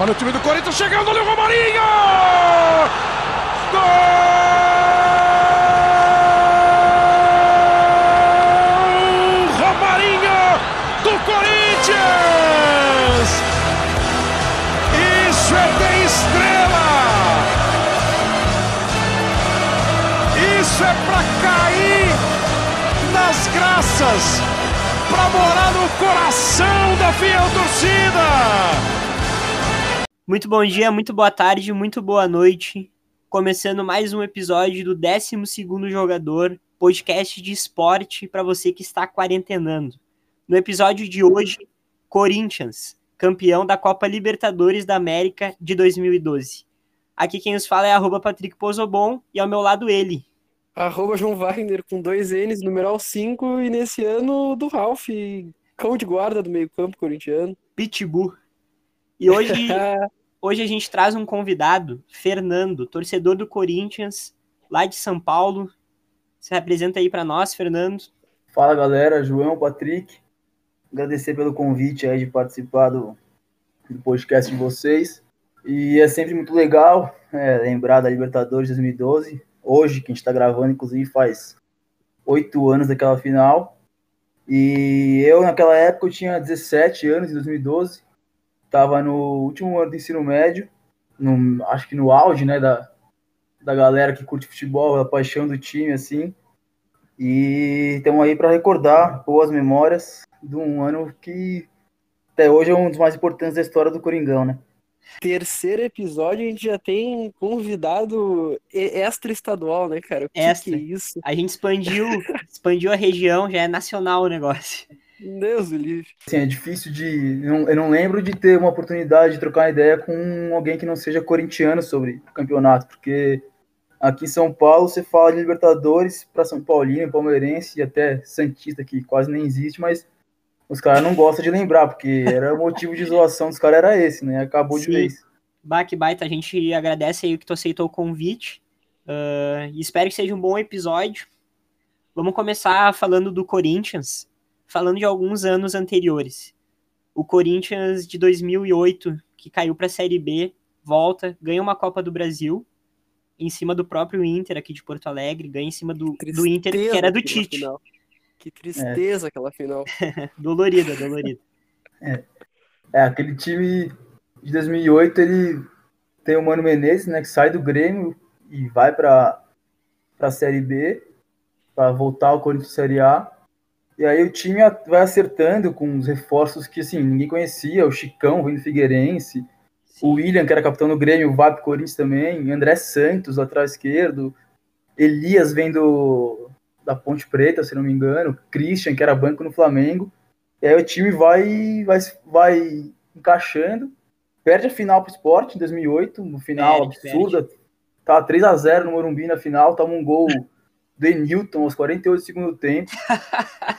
Olha o time do Corinthians chegando, olha o Romarinho! Gol! Romarinho do Corinthians! Isso é ter estrela! Isso é pra cair nas graças, pra morar no coração da fiel torcida! Muito bom dia, muito boa tarde, muito boa noite. Começando mais um episódio do 12 Jogador, podcast de esporte para você que está quarentenando. No episódio de hoje, Corinthians, campeão da Copa Libertadores da América de 2012. Aqui quem nos fala é arroba Patrick Pozobon e ao meu lado ele. Arroba João Wagner com dois N's, numeral 5, e nesse ano do Ralph, cão de guarda do meio campo corintiano. Pitbull. E hoje, hoje a gente traz um convidado, Fernando, torcedor do Corinthians, lá de São Paulo. Se apresenta aí para nós, Fernando. Fala galera, João, Patrick. Agradecer pelo convite aí de participar do, do podcast de vocês. E é sempre muito legal é, lembrar da Libertadores 2012. Hoje, que a gente está gravando, inclusive, faz oito anos daquela final. E eu, naquela época, eu tinha 17 anos, em 2012 estava no último ano do ensino médio, no, acho que no auge, né, da, da galera que curte futebol, a paixão do time, assim. E estamos aí para recordar boas memórias de um ano que até hoje é um dos mais importantes da história do Coringão, né? Terceiro episódio, a gente já tem convidado extra estadual, né, cara? O que, Extra. que é isso? A gente expandiu, expandiu a região, já é nacional o negócio. Deus do livre. Assim, é difícil de. não- Eu não lembro de ter uma oportunidade de trocar uma ideia com alguém que não seja corintiano sobre o campeonato, porque aqui em São Paulo você fala de Libertadores para São Paulino, palmeirense e até Santista, que quase nem existe, mas os caras não gostam de lembrar, porque era o motivo de zoação dos caras era esse, né? Acabou de Sim. vez. Bah, que baita, a gente agradece aí que tu aceitou o convite. e espero que seja um bom episódio. Vamos começar falando do Corinthians, falando de alguns anos anteriores. O Corinthians de 2008, que caiu para a Série B, volta, ganha uma Copa do Brasil, em cima do próprio Inter aqui de Porto Alegre, ganha em cima do, do Inter, que era do Tite. final. Que tristeza aquela final. Dolorida, dolorida. É, aquele time de 2008, ele tem o Mano Menezes, né, que sai do Grêmio e vai para a Série B, para voltar ao Corinthians Série A. E aí o time vai acertando com os reforços que, assim, ninguém conhecia, o Chicão vem do Figueirense, o William, que era capitão do Grêmio, vai pro Corinthians também, André Santos, lateral esquerdo, Elias vem do, da Ponte Preta, se não me engano, Christian, que era banco no Flamengo. E aí o time vai, vai, vai encaixando, perde a final pro Sport em 2008, no final Perde, absurda, tá 3 a 0 no Morumbi na final, toma um gol do Enilton aos 48 do segundo tempo.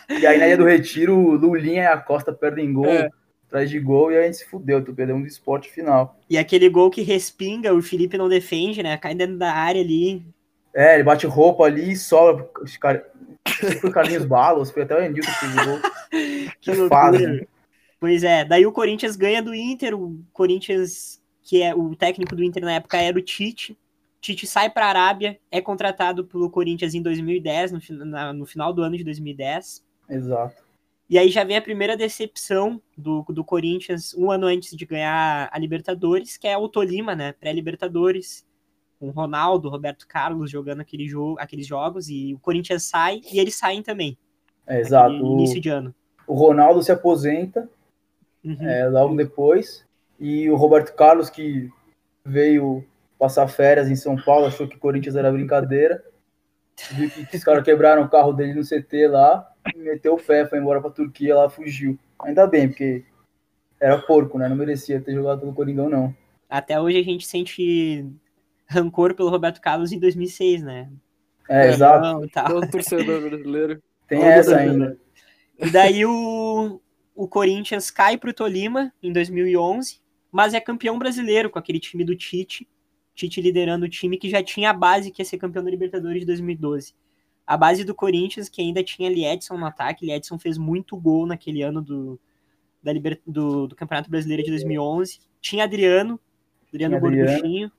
e aí na Ilha do Retiro, Lulinha e a Costa perdem gol, É. atrás de gol, e aí a gente se fudeu, tu perdemos do Sport final. E aquele gol que respinga, o Felipe não defende, né? Cai dentro da área ali. É, ele bate roupa ali e sobra. Cara, não sei se foi o Carlinhos Balos, foi até o Enilton que fez o gol. Que loucura. fase, né? Pois é, daí o Corinthians ganha do Inter, o Corinthians, que é o técnico do Inter na época era o Tite. Tite sai para a Arábia, é contratado pelo Corinthians em 2010, no, na- no final do ano de 2010. Exato. E aí já vem a primeira decepção do, do Corinthians um ano antes de ganhar a Libertadores, que é o Tolima, né? Pré-Libertadores, com Ronaldo, Roberto Carlos jogando aquele jogo, aqueles jogos, e o Corinthians sai e eles saem também. É, exato. Início de ano. o Ronaldo se aposenta Uhum. é, logo depois. E o Roberto Carlos, que veio passar férias em São Paulo, achou que o Corinthians era brincadeira. Viu que, os caras quebraram o carro dele no CT lá, meteu o pé, foi embora pra Turquia lá, fugiu. Ainda bem, porque era porco, né? Não merecia ter jogado pelo Coringão, não. Até hoje a gente sente rancor pelo Roberto Carlos em 2006, né? É, exato. Não, e tal. Todo torcedor brasileiro. Tem Todo essa brasileiro. ainda. E daí o, o Corinthians cai pro Tolima em 2011, mas é campeão brasileiro com aquele time do Tite. Tite liderando o time que já tinha a base que ia ser campeão da Libertadores de 2012. A base do Corinthians, que ainda tinha Liedson no ataque. Liedson fez muito gol naquele ano do, da liber, do, do Campeonato Brasileiro de 2011. tinha Adriano, Adriano Adriano. Gorduchinho.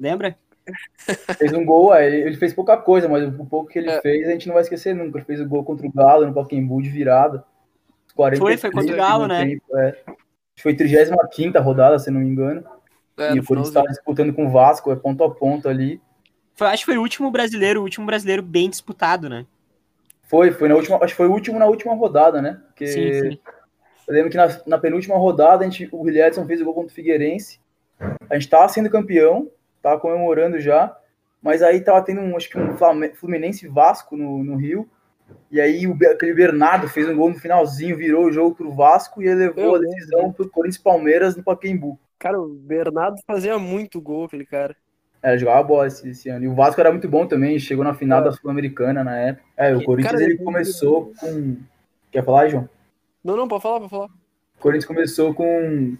Lembra? Fez um gol, é, ele fez pouca coisa, mas o pouco que ele É. fez a gente não vai esquecer nunca. Ele fez o gol contra o Galo no Pacaembu de virada. 43 Foi, foi contra o Galo, né? tempo, é. Foi 35 rodada, se não me engano. É, e o Corinthians estava disputando com o Vasco, é ponto a ponto ali. Foi, acho que foi o último brasileiro, o último brasileiro bem disputado, né? Foi, foi na última, acho que foi o último na última rodada, né? Porque Sim, sim. eu lembro que na, na penúltima rodada a gente, o Guilherme fez o gol contra o Figueirense. A gente tava sendo campeão, tava comemorando já, mas aí tava tendo um, acho que um Fluminense Vasco no, no Rio. E aí o, aquele Bernardo fez um gol no finalzinho, virou o jogo pro Vasco e ele levou Eu a decisão pro Corinthians Palmeiras no Pacaembu. Cara, o Bernardo fazia muito gol, aquele cara. É, ele jogava bola esse, esse ano. E o Vasco era muito bom também, chegou na final É. da Sul-Americana na época. É, o Que- Corinthians cara, ele começou com. Quer falar, João? Não, não, pode falar, pode falar. O Corinthians começou com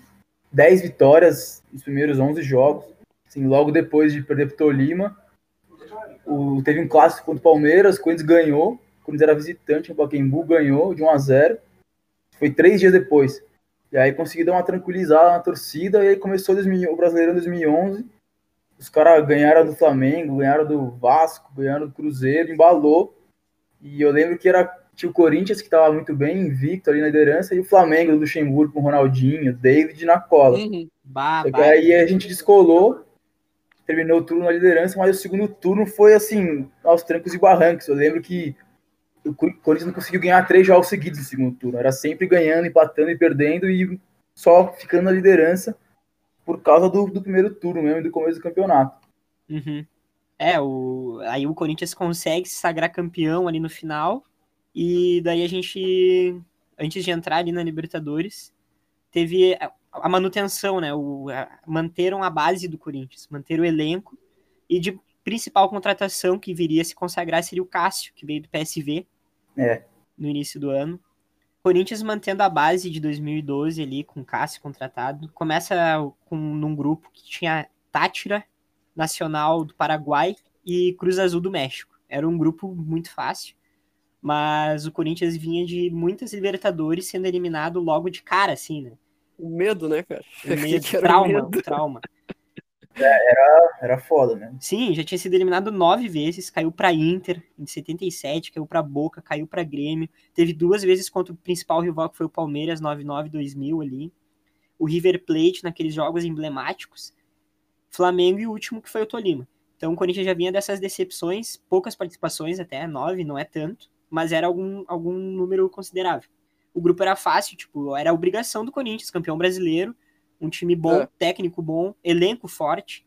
10 vitórias nos primeiros 11 jogos. Assim, logo depois de perder pro Tolima. O, teve um clássico contra o Palmeiras, o Corinthians ganhou. O Corinthians era visitante no Pacaembu, ganhou de 1 a 0 Foi três dias depois. E aí conseguiu dar uma tranquilizada na torcida. E aí começou 2000 o Brasileirão em 2011. Os caras ganharam do Flamengo, ganharam do Vasco, ganharam do Cruzeiro, embalou. E eu lembro que era tinha o Corinthians que estava muito bem, invicto ali na liderança, e o Flamengo do Luxemburgo com o Ronaldinho, David na cola. Uhum. Bah, bah. aí a gente descolou, terminou o turno na liderança, mas o segundo turno foi assim, aos trancos e barrancos. Eu lembro que o Cor- Corinthians não conseguiu ganhar três jogos seguidos no segundo turno. Era sempre ganhando, empatando e perdendo, e só ficando na liderança por causa do, do primeiro turno mesmo, e do começo do campeonato. Uhum. É, o... aí o Corinthians consegue se sagrar campeão ali no final. E daí a gente, antes de entrar ali na Libertadores, teve a- manutenção, né? O... Manteram a base do Corinthians, manteram o elenco. E de principal contratação que viria a se consagrar seria o Cássio, que veio do PSV É. no início do ano. Corinthians mantendo a base de 2012 ali, com o Cássio contratado. Começa com, num grupo que tinha Tátira, Nacional do Paraguai e Cruz Azul do México. Era um grupo muito fácil, mas o Corinthians vinha de muitas Libertadores sendo eliminado logo de cara, assim, né? O medo, né, cara? Um medo, o trauma, medo. um trauma. Era foda, né? Sim, já tinha sido eliminado nove vezes, caiu pra Inter em 77, caiu pra Boca, caiu pra Grêmio, teve duas vezes contra o principal rival que foi o Palmeiras, 99-2000 ali, o River Plate naqueles jogos emblemáticos, Flamengo e o último que foi o Tolima. Então o Corinthians já vinha dessas decepções, poucas participações até, nove, não é tanto, mas era algum, algum número considerável. O grupo era fácil, tipo, era a obrigação do Corinthians, campeão brasileiro, um time bom, É. técnico bom, elenco forte,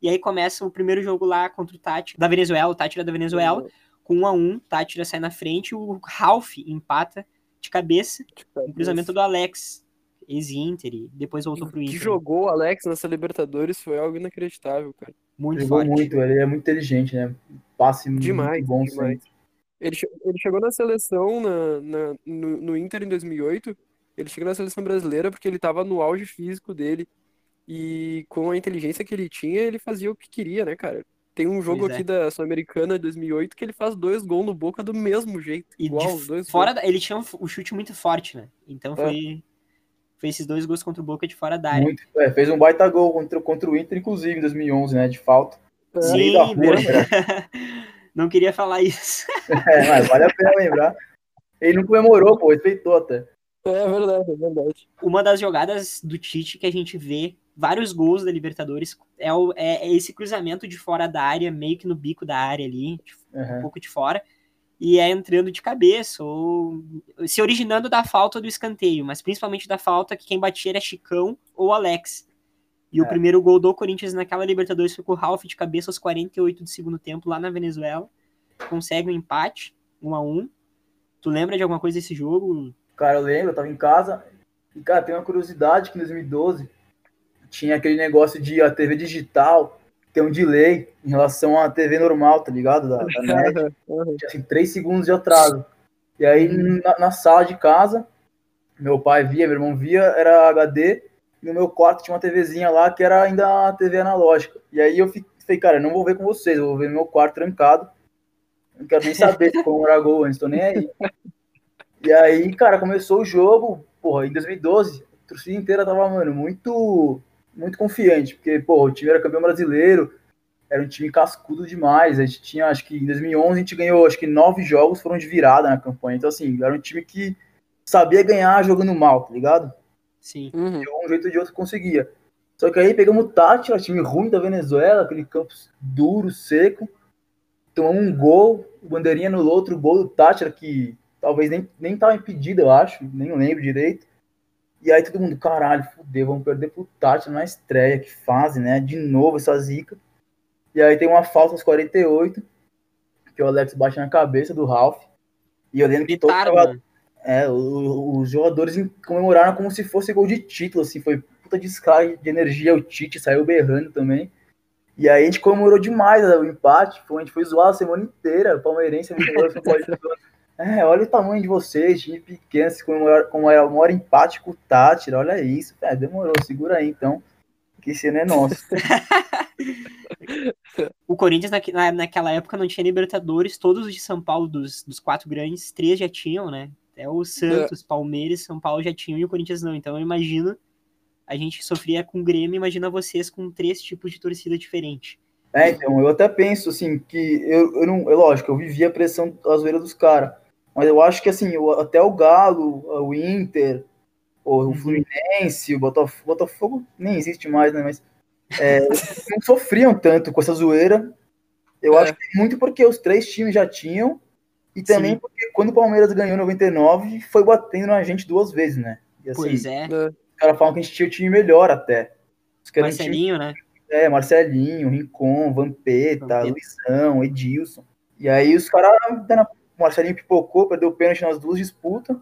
e aí começa o primeiro jogo lá contra o Tátira da Venezuela, o Tátira da Venezuela, com 1 a 1 Tátira sai na frente, o Ralph empata de cabeça, um cruzamento do Alex, ex-Inter, e depois voltou pro que Inter. jogou o Alex nessa Libertadores foi algo inacreditável, cara. Muito Jogou forte. muito, ele é muito inteligente, né? Passe Demais, muito bom demais. sempre. Ele, ele chegou na seleção na, na- no, no Inter em 2008. Ele chegou na seleção brasileira porque ele tava no auge físico dele. E com a inteligência que ele tinha, ele fazia o que queria, né, cara? Tem um jogo Pois é. aqui da Sul-Americana de 2008 que ele faz dois gols no Boca do mesmo jeito. E igual, dois fora gols. da- ele tinha um, o chute muito forte, né? Então É. foi, foi esses dois gols contra o Boca de fora da área. Muito. É, fez um baita gol contra, contra o Inter, inclusive, em 2011, né? De falta. Sim, meio da rua, verdade. não queria falar isso. É, mas vale a pena lembrar. Ele não comemorou, pô, respeitou até. É verdade, é verdade. Uma das jogadas do Tite que a gente vê vários gols da Libertadores é, o- é- é esse cruzamento de fora da área, meio que no bico da área ali, de- um Uhum. pouco de fora, e é entrando de cabeça, ou se originando da falta do escanteio, mas principalmente da falta que quem batia era Chicão ou Alex. E o É. primeiro gol do Corinthians naquela Libertadores foi com o Ralf de cabeça aos 48 do segundo tempo, lá na Venezuela. Consegue um empate, 1 a 1 Tu lembra de alguma coisa desse jogo? Cara, eu lembro, eu tava em casa. E, cara, tem uma curiosidade que em 2012 tinha aquele negócio de a TV digital ter um delay em relação à TV normal, tá ligado? Da, da net. Tinha, assim, três segundos de atraso. E aí, na, na sala de casa, meu pai via, meu irmão via, era HD. E no meu quarto tinha uma TVzinha lá que era ainda a TV analógica. E aí eu falei, cara, eu não vou ver com vocês, eu vou ver no meu quarto trancado. Não quero nem saber como gol antes, tô nem aí. E aí, cara, começou o jogo, porra, em 2012, a torcida inteira tava, mano, muito, muito confiante, porque, pô, o time era campeão brasileiro, era um time cascudo demais. A gente tinha, acho que em 2011 a gente ganhou, acho que nove jogos foram de virada na campanha. Então, assim, era um time que sabia ganhar jogando mal, tá ligado? Sim. Uhum. De um jeito ou de outro conseguia. Só que aí pegamos o Tátira, time ruim da Venezuela, aquele campo duro, seco. Tomamos um gol, o Bandeirinha no outro gol do Tátira, que talvez nem, nem tava impedido, eu acho, nem lembro direito. E aí todo mundo, caralho, fudeu, vamos perder pro Tátira na estreia, que fase, né? De novo essa zica. E aí tem uma falta aos 48, que o Alex bate na cabeça do Ralph. E eu lembro que todo Gritaram, jogador- mano. é, os jogadores em- comemoraram como se fosse gol de título, assim, foi puta descarga de energia, o Tite saiu berrando também. E aí a gente comemorou demais né, o empate, foi, a gente foi zoar a semana inteira, o palmeirense, a gente falou, "Não pode zoar." É, olha o tamanho de vocês, time pequeno, se comemorar comemora empate com o Tátira, olha isso, é, demorou, segura aí então, que esse ano é nosso. O Corinthians na, naquela época não tinha Libertadores, todos os de São Paulo, dos, dos quatro grandes, três já tinham, né? Até o Santos, Palmeiras, São Paulo já tinham e o Corinthians não. Então eu imagino, a gente sofria com o Grêmio, imagina vocês com três tipos de torcida diferente. É, então, eu até penso, assim, que eu, eu não. É lógico, eu vivia a pressão a zoeira dos caras. Mas eu acho que, assim, o- até o Galo, o Inter, o, o Fluminense, o Botafogo, Botafogo nem existe mais, né? Mas é, não sofriam tanto com essa zoeira. Eu É. acho que muito porque os três times já tinham. E também Sim. porque quando o Palmeiras ganhou em 99, foi batendo na gente duas vezes, né? E, assim, Pois é, Os caras falam que a gente tinha o time melhor até. Os caras tinham Marcelinho, né? é, Marcelinho, Rincon, Vampeta, Vampeta. Luizão, Edilson. E aí os caras, dando o Marcelinho pipocou, perdeu o pênalti nas duas disputas,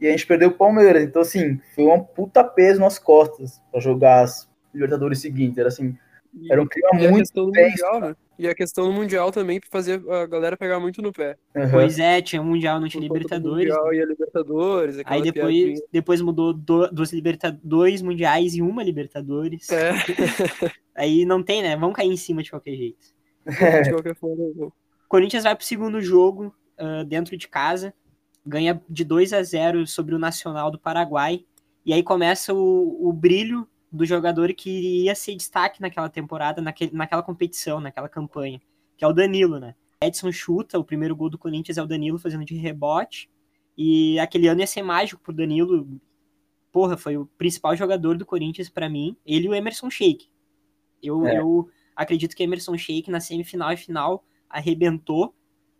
e a gente perdeu o Palmeiras. Então, assim, foi uma puta peso nas costas pra jogar as Libertadores seguintes. Era assim, E- era um clima e a muito questão do tenso. Mundial, né? E a questão do Mundial também pra fazer a galera pegar muito no pé. Aham. Pois é, tinha o Mundial, não tinha do Libertadores. Mundial e a Libertadores, Aí depois, piadinha. depois mudou do, dos liberta, dois mundiais e uma Libertadores. É, Aí não tem, né? Vão cair em cima de qualquer jeito. de qualquer forma. eu vou. O Corinthians vai pro segundo jogo ah, dentro de casa, ganha de 2 a 0 sobre o Nacional do Paraguai, e aí começa o, o brilho do jogador que iria ser destaque naquela temporada, naquele, naquela competição, naquela campanha, que é o Danilo, né? Edson chuta, o primeiro gol do Corinthians é o Danilo fazendo de rebote, e aquele ano ia ser mágico pro Danilo. Porra, foi o principal jogador do Corinthians pra mim, ele e o Emerson Sheik. Eu, É. eu acredito que Emerson Sheik na semifinal e final arrebentou.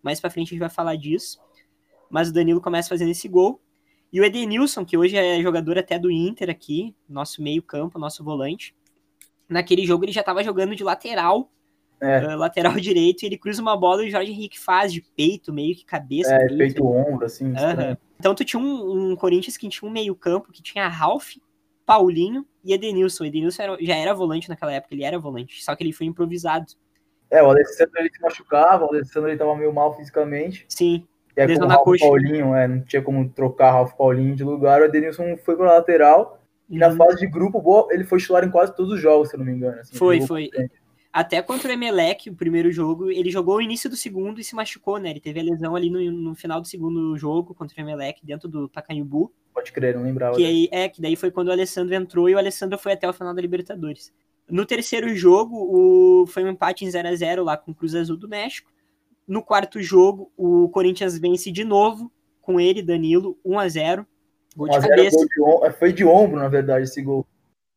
Mais pra frente a gente vai falar disso. Mas o Danilo começa fazendo esse gol. E o Edenilson, que hoje é jogador até do Inter aqui, nosso meio-campo, nosso volante. Naquele jogo ele já tava jogando de lateral, É. eh, lateral direito, e ele cruza uma bola e o Jorge Henrique faz de peito, meio que cabeça. É, peito. feito ombro, assim. Estranho. Então tu tinha um, um Corinthians que tinha um meio-campo que tinha Ralph, Paulinho e Edenilson. O Edenilson era- já era volante naquela época, ele era volante, só que ele foi improvisado. É, o Alessandro ele se machucava, o Alessandro ele tava meio mal fisicamente. Sim, E aí, como o Ralf. Paulinho, é, não tinha como trocar Ralf Paulinho de lugar, o Edenilson foi pra lateral. E na Uhum. fase de grupo, boa, ele foi titular em quase todos os jogos, se eu não me engano. assim, Foi, foi. Até contra o Emelec, o primeiro jogo, ele jogou o início do segundo e se machucou, né? Ele teve a lesão ali no, no final do segundo jogo contra o Emelec, dentro do Pacaembu. Pode crer, não lembrava. Que aí, é, que daí foi quando o Alessandro entrou e o Alessandro foi até o final da Libertadores. No terceiro jogo, o, foi um empate em 0 a 0 lá com o Cruz Azul do México. No quarto jogo, o Corinthians vence de novo com ele, Danilo, 1 a 0 Gol de 1 a 0, cabeça. gol de Foi de ombro, na verdade, esse gol.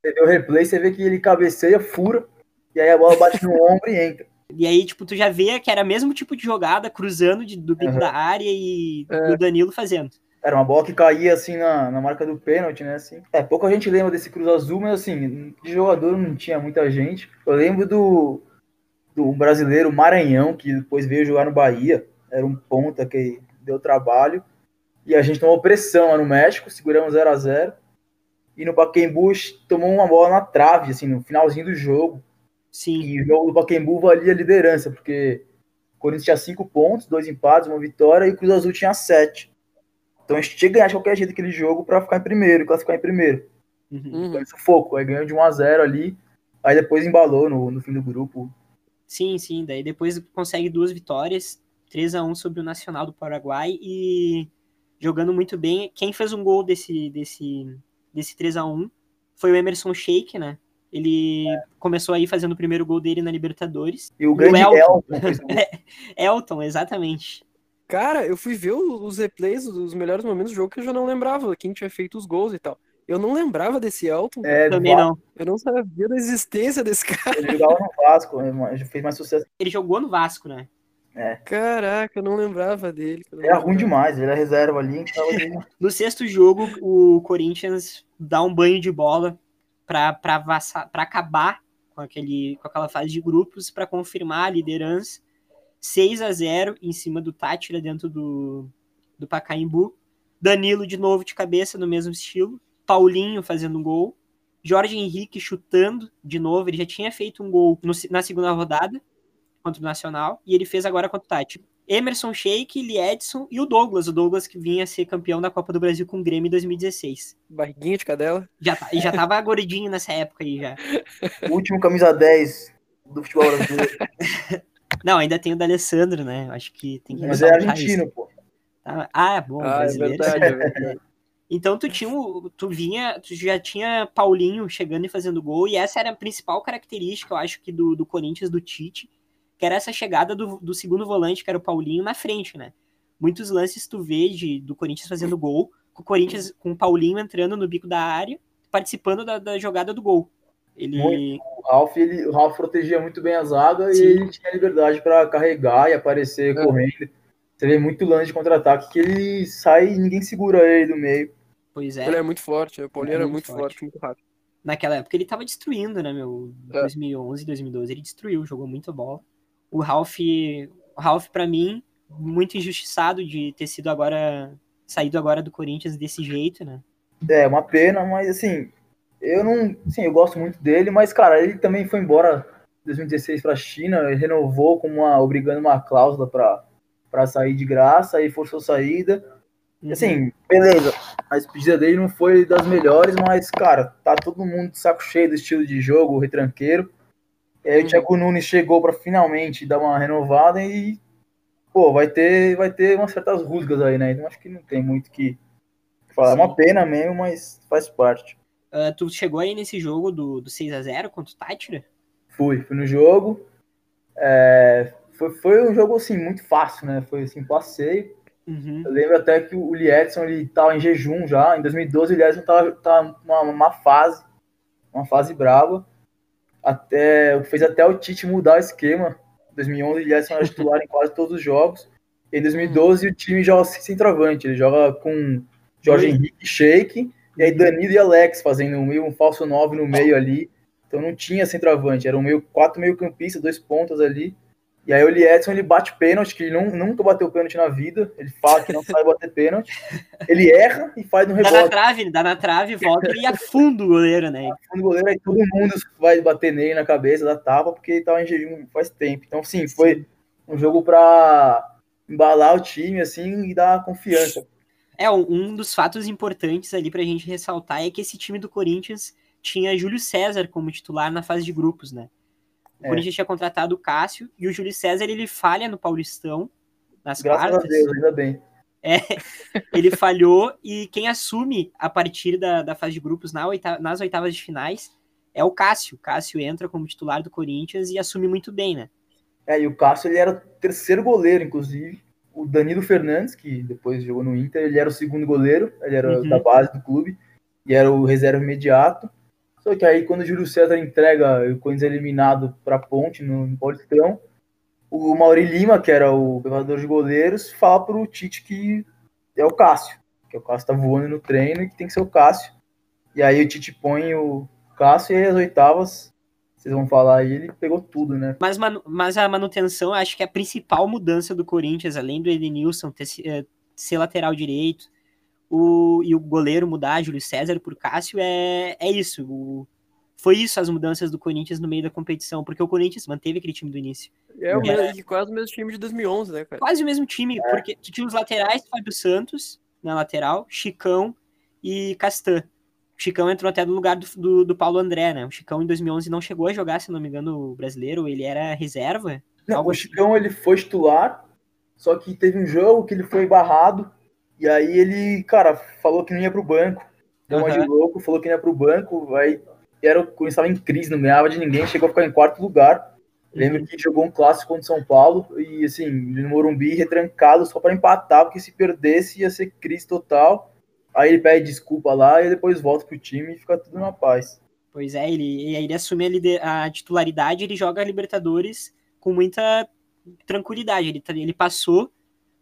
Você vê o replay, você vê que ele cabeceia, fura, e aí a bola bate no ombro e entra. E aí, tipo, tu já vê que era o mesmo tipo de jogada, cruzando de- do bico Aham. da área e É. do Danilo fazendo. Era uma bola que caía assim na, na marca do pênalti, né? Assim. É, pouca gente lembra desse Cruz Azul, mas assim, de jogador não tinha muita gente. Eu lembro do, do brasileiro Maranhão, que depois veio jogar no Bahia. Era um ponta que deu trabalho. E a gente tomou pressão lá no México, seguramos 0 a 0 E no Pacaembu tomou uma bola na trave, assim, no finalzinho do jogo. Sim, E o jogo do Pacaembu valia a liderança, porque o Corinthians tinha cinco pontos, dois empates, uma vitória, e o Cruz Azul tinha sete. Então a gente tinha que ganhar de qualquer jeito aquele jogo para ficar em primeiro, classificar em primeiro. Uhum. Uhum. Foi sufoco, aí ganhou de 1 a 0 ali, aí depois embalou no, no fim do grupo. sim, sim. Daí depois consegue duas vitórias, 3 a 1 sobre o Nacional do Paraguai e jogando muito bem. Quem fez um gol desse, desse, desse 3 a 1 foi o Emerson Sheik, né? Ele começou aí fazendo o primeiro gol dele na Libertadores. E o grande Elton. Elton. fez o gol. Elton, exatamente. Cara, eu fui ver os replays, os melhores momentos do jogo que eu já não lembrava quem tinha feito os gols e tal. Eu não lembrava desse Elton, É, Também não. eu não sabia da existência desse cara. Ele jogava no Vasco, fez mais sucesso. Ele jogou no Vasco, né? Caraca, eu não lembrava dele. não era ruim lembrava. demais, ele era reserva ali. Tava ali. No sexto jogo, o Corinthians dá um banho de bola para para acabar com aquele com aquela fase de grupos para confirmar a liderança 6 a 0 em cima do Tátira dentro do do Pacaembu. Danilo de novo de cabeça no mesmo estilo, Paulinho fazendo um gol, Jorge Henrique chutando de novo, ele já tinha feito um gol no- na segunda rodada contra o Nacional e ele fez agora contra o Tátira. Emerson Sheik, Liedson e o Douglas, o Douglas que vinha a ser campeão da Copa do Brasil com o Grêmio em 2016. Barriguinha de cadela. Já, tá- e já tava gordinho nessa época aí já. O último camisa 10 do futebol brasileiro. Não, ainda tem o da Alessandro, né? Acho que tem que Mas é argentino, isso. pô. Tá? Ah, bom, Ah, é brasileiro. verdade, é verdade. Então tu tinha, tu vinha, tu já tinha Paulinho chegando e fazendo gol, e essa era a principal característica, eu acho que do, do Corinthians, do Tite, que era essa chegada do, do segundo volante, que era o Paulinho, na frente, né? Muitos lances tu vê de, do Corinthians fazendo gol, com o Corinthians, com o Paulinho entrando no bico da área, participando da, da jogada do gol. Ele. Muito. O Ralf, ele, o Ralf protegia muito bem a zaga Sim. e ele tinha liberdade para carregar e aparecer É. correndo. Você vê muito lance de contra-ataque que ele sai e ninguém segura ele do meio. Pois é. Ele é muito forte, o Paulinho É era muito muito forte. forte, muito rápido. naquela época ele tava destruindo, né, meu? É. 2011, 2012, ele destruiu, jogou muita bola. O Ralph, o Ralph para mim, muito injustiçado de ter sido agora saído agora do Corinthians desse jeito, né? É, uma pena, mas assim, eu não. Sim, eu gosto muito dele, mas, cara, ele também foi embora em 2016 pra China, ele renovou com uma. obrigando uma cláusula pra, pra sair de graça e forçou saída. Uhum. Assim, beleza. A despedida dele não foi das melhores, mas, cara, tá todo mundo de saco cheio do estilo de jogo, retranqueiro. E aí Uhum. o Thiago Nunes chegou pra finalmente dar uma renovada e, pô, vai ter, vai ter umas certas rusgas aí, né? Então acho que não tem muito que falar. É Sim. uma pena mesmo, mas faz parte. Ah, tu chegou aí nesse jogo do, do 6 a 0 contra o Tátira? Fui, fui no jogo. É, foi, foi um jogo, assim, muito fácil, né? Foi, assim, passeio. Uhum. Eu lembro até que o Liedson, ele tava em jejum já. Em 2012, o Liedson tava, tava numa, numa fase, uma fase brava. Até, fez até o Tite mudar o esquema. Em 2011, o Liedson era titular em quase todos os jogos. Em 2012, o time joga sem centroavante. Ele joga com Jorge. Henrique e Sheik. E aí Danilo e Alex fazendo um meio um falso 9 no meio ali. Então não tinha centroavante. Era um meio, quatro meio campistas, dois pontas ali. E aí o Liedson, ele bate pênalti, que ele não, nunca bateu pênalti na vida. Ele fala que não sabe bater pênalti. Ele erra e faz um Dá na rebote trave, dá na trave, volta e afunda o goleiro, né? no goleiro, aí todo mundo vai bater nele na cabeça, da tapa, porque ele tava em jejum faz tempo. Então, sim, foi um jogo pra embalar o time, assim, e dar confiança. É, um, dos fatos importantes ali pra gente ressaltar é que esse time do Corinthians tinha Júlio César como titular na fase de grupos, né? O É. Corinthians tinha contratado o Cássio e o Júlio César ele falha no Paulistão nas Graças a quartas. Deus, ainda bem. Ele falhou e quem assume a partir da, da fase de grupos na oita- nas oitavas de finais é o Cássio. O Cássio entra como titular do Corinthians e assume muito bem, né? É, e o Cássio, ele era o terceiro goleiro, inclusive. O Danilo Fernandes, que depois jogou no Inter, ele era o segundo goleiro, ele era Uhum. da base do clube, e era o reserva imediato. Só que aí, quando o Júlio César entrega o Corinthians eliminado pra Ponte no, no Paulistão, o Mauri Lima, que era o preparador de goleiros, fala pro Tite que é o Cássio, que o Cássio tá voando no treino e que tem que ser o Cássio. E aí o Tite põe o Cássio e aí as oitavas, vocês vão falar aí, ele pegou tudo, né? Mas, mas a manutenção, acho que é a principal mudança do Corinthians, além do Edenilson ter, eh, ser lateral direito o, e o goleiro mudar, Júlio César por Cássio, é, é isso. O- foi isso as mudanças do Corinthians no meio da competição, porque o Corinthians manteve aquele time do início. É, o É. mesmo- quase o mesmo time de 2011, né, cara? Quase o mesmo time, porque tu tinha os laterais, Fábio Santos na lateral, Chicão e Castan. O Chicão entrou até no lugar do, do, do Paulo André, né? O Chicão em 2011 não chegou a jogar, se não me engano, o brasileiro, ele era reserva. Não, o assim. Chicão ele foi titular, só que teve um jogo que ele foi barrado, e aí ele, cara, falou que não ia pro banco. deu uma de Aham. louco, falou que ia pro banco, aí era o Corinthians estava em crise, não ganhava de ninguém, chegou a ficar em quarto lugar. Lembro que jogou um clássico contra o São Paulo e assim, no Morumbi retrancado só para empatar, porque se perdesse ia ser crise total. Aí ele pede desculpa lá e depois volta pro time e fica tudo na paz. Pois é, ele, aí ele assume a, lider- a titularidade, ele joga a Libertadores com muita tranquilidade. Ele, tá- ele passou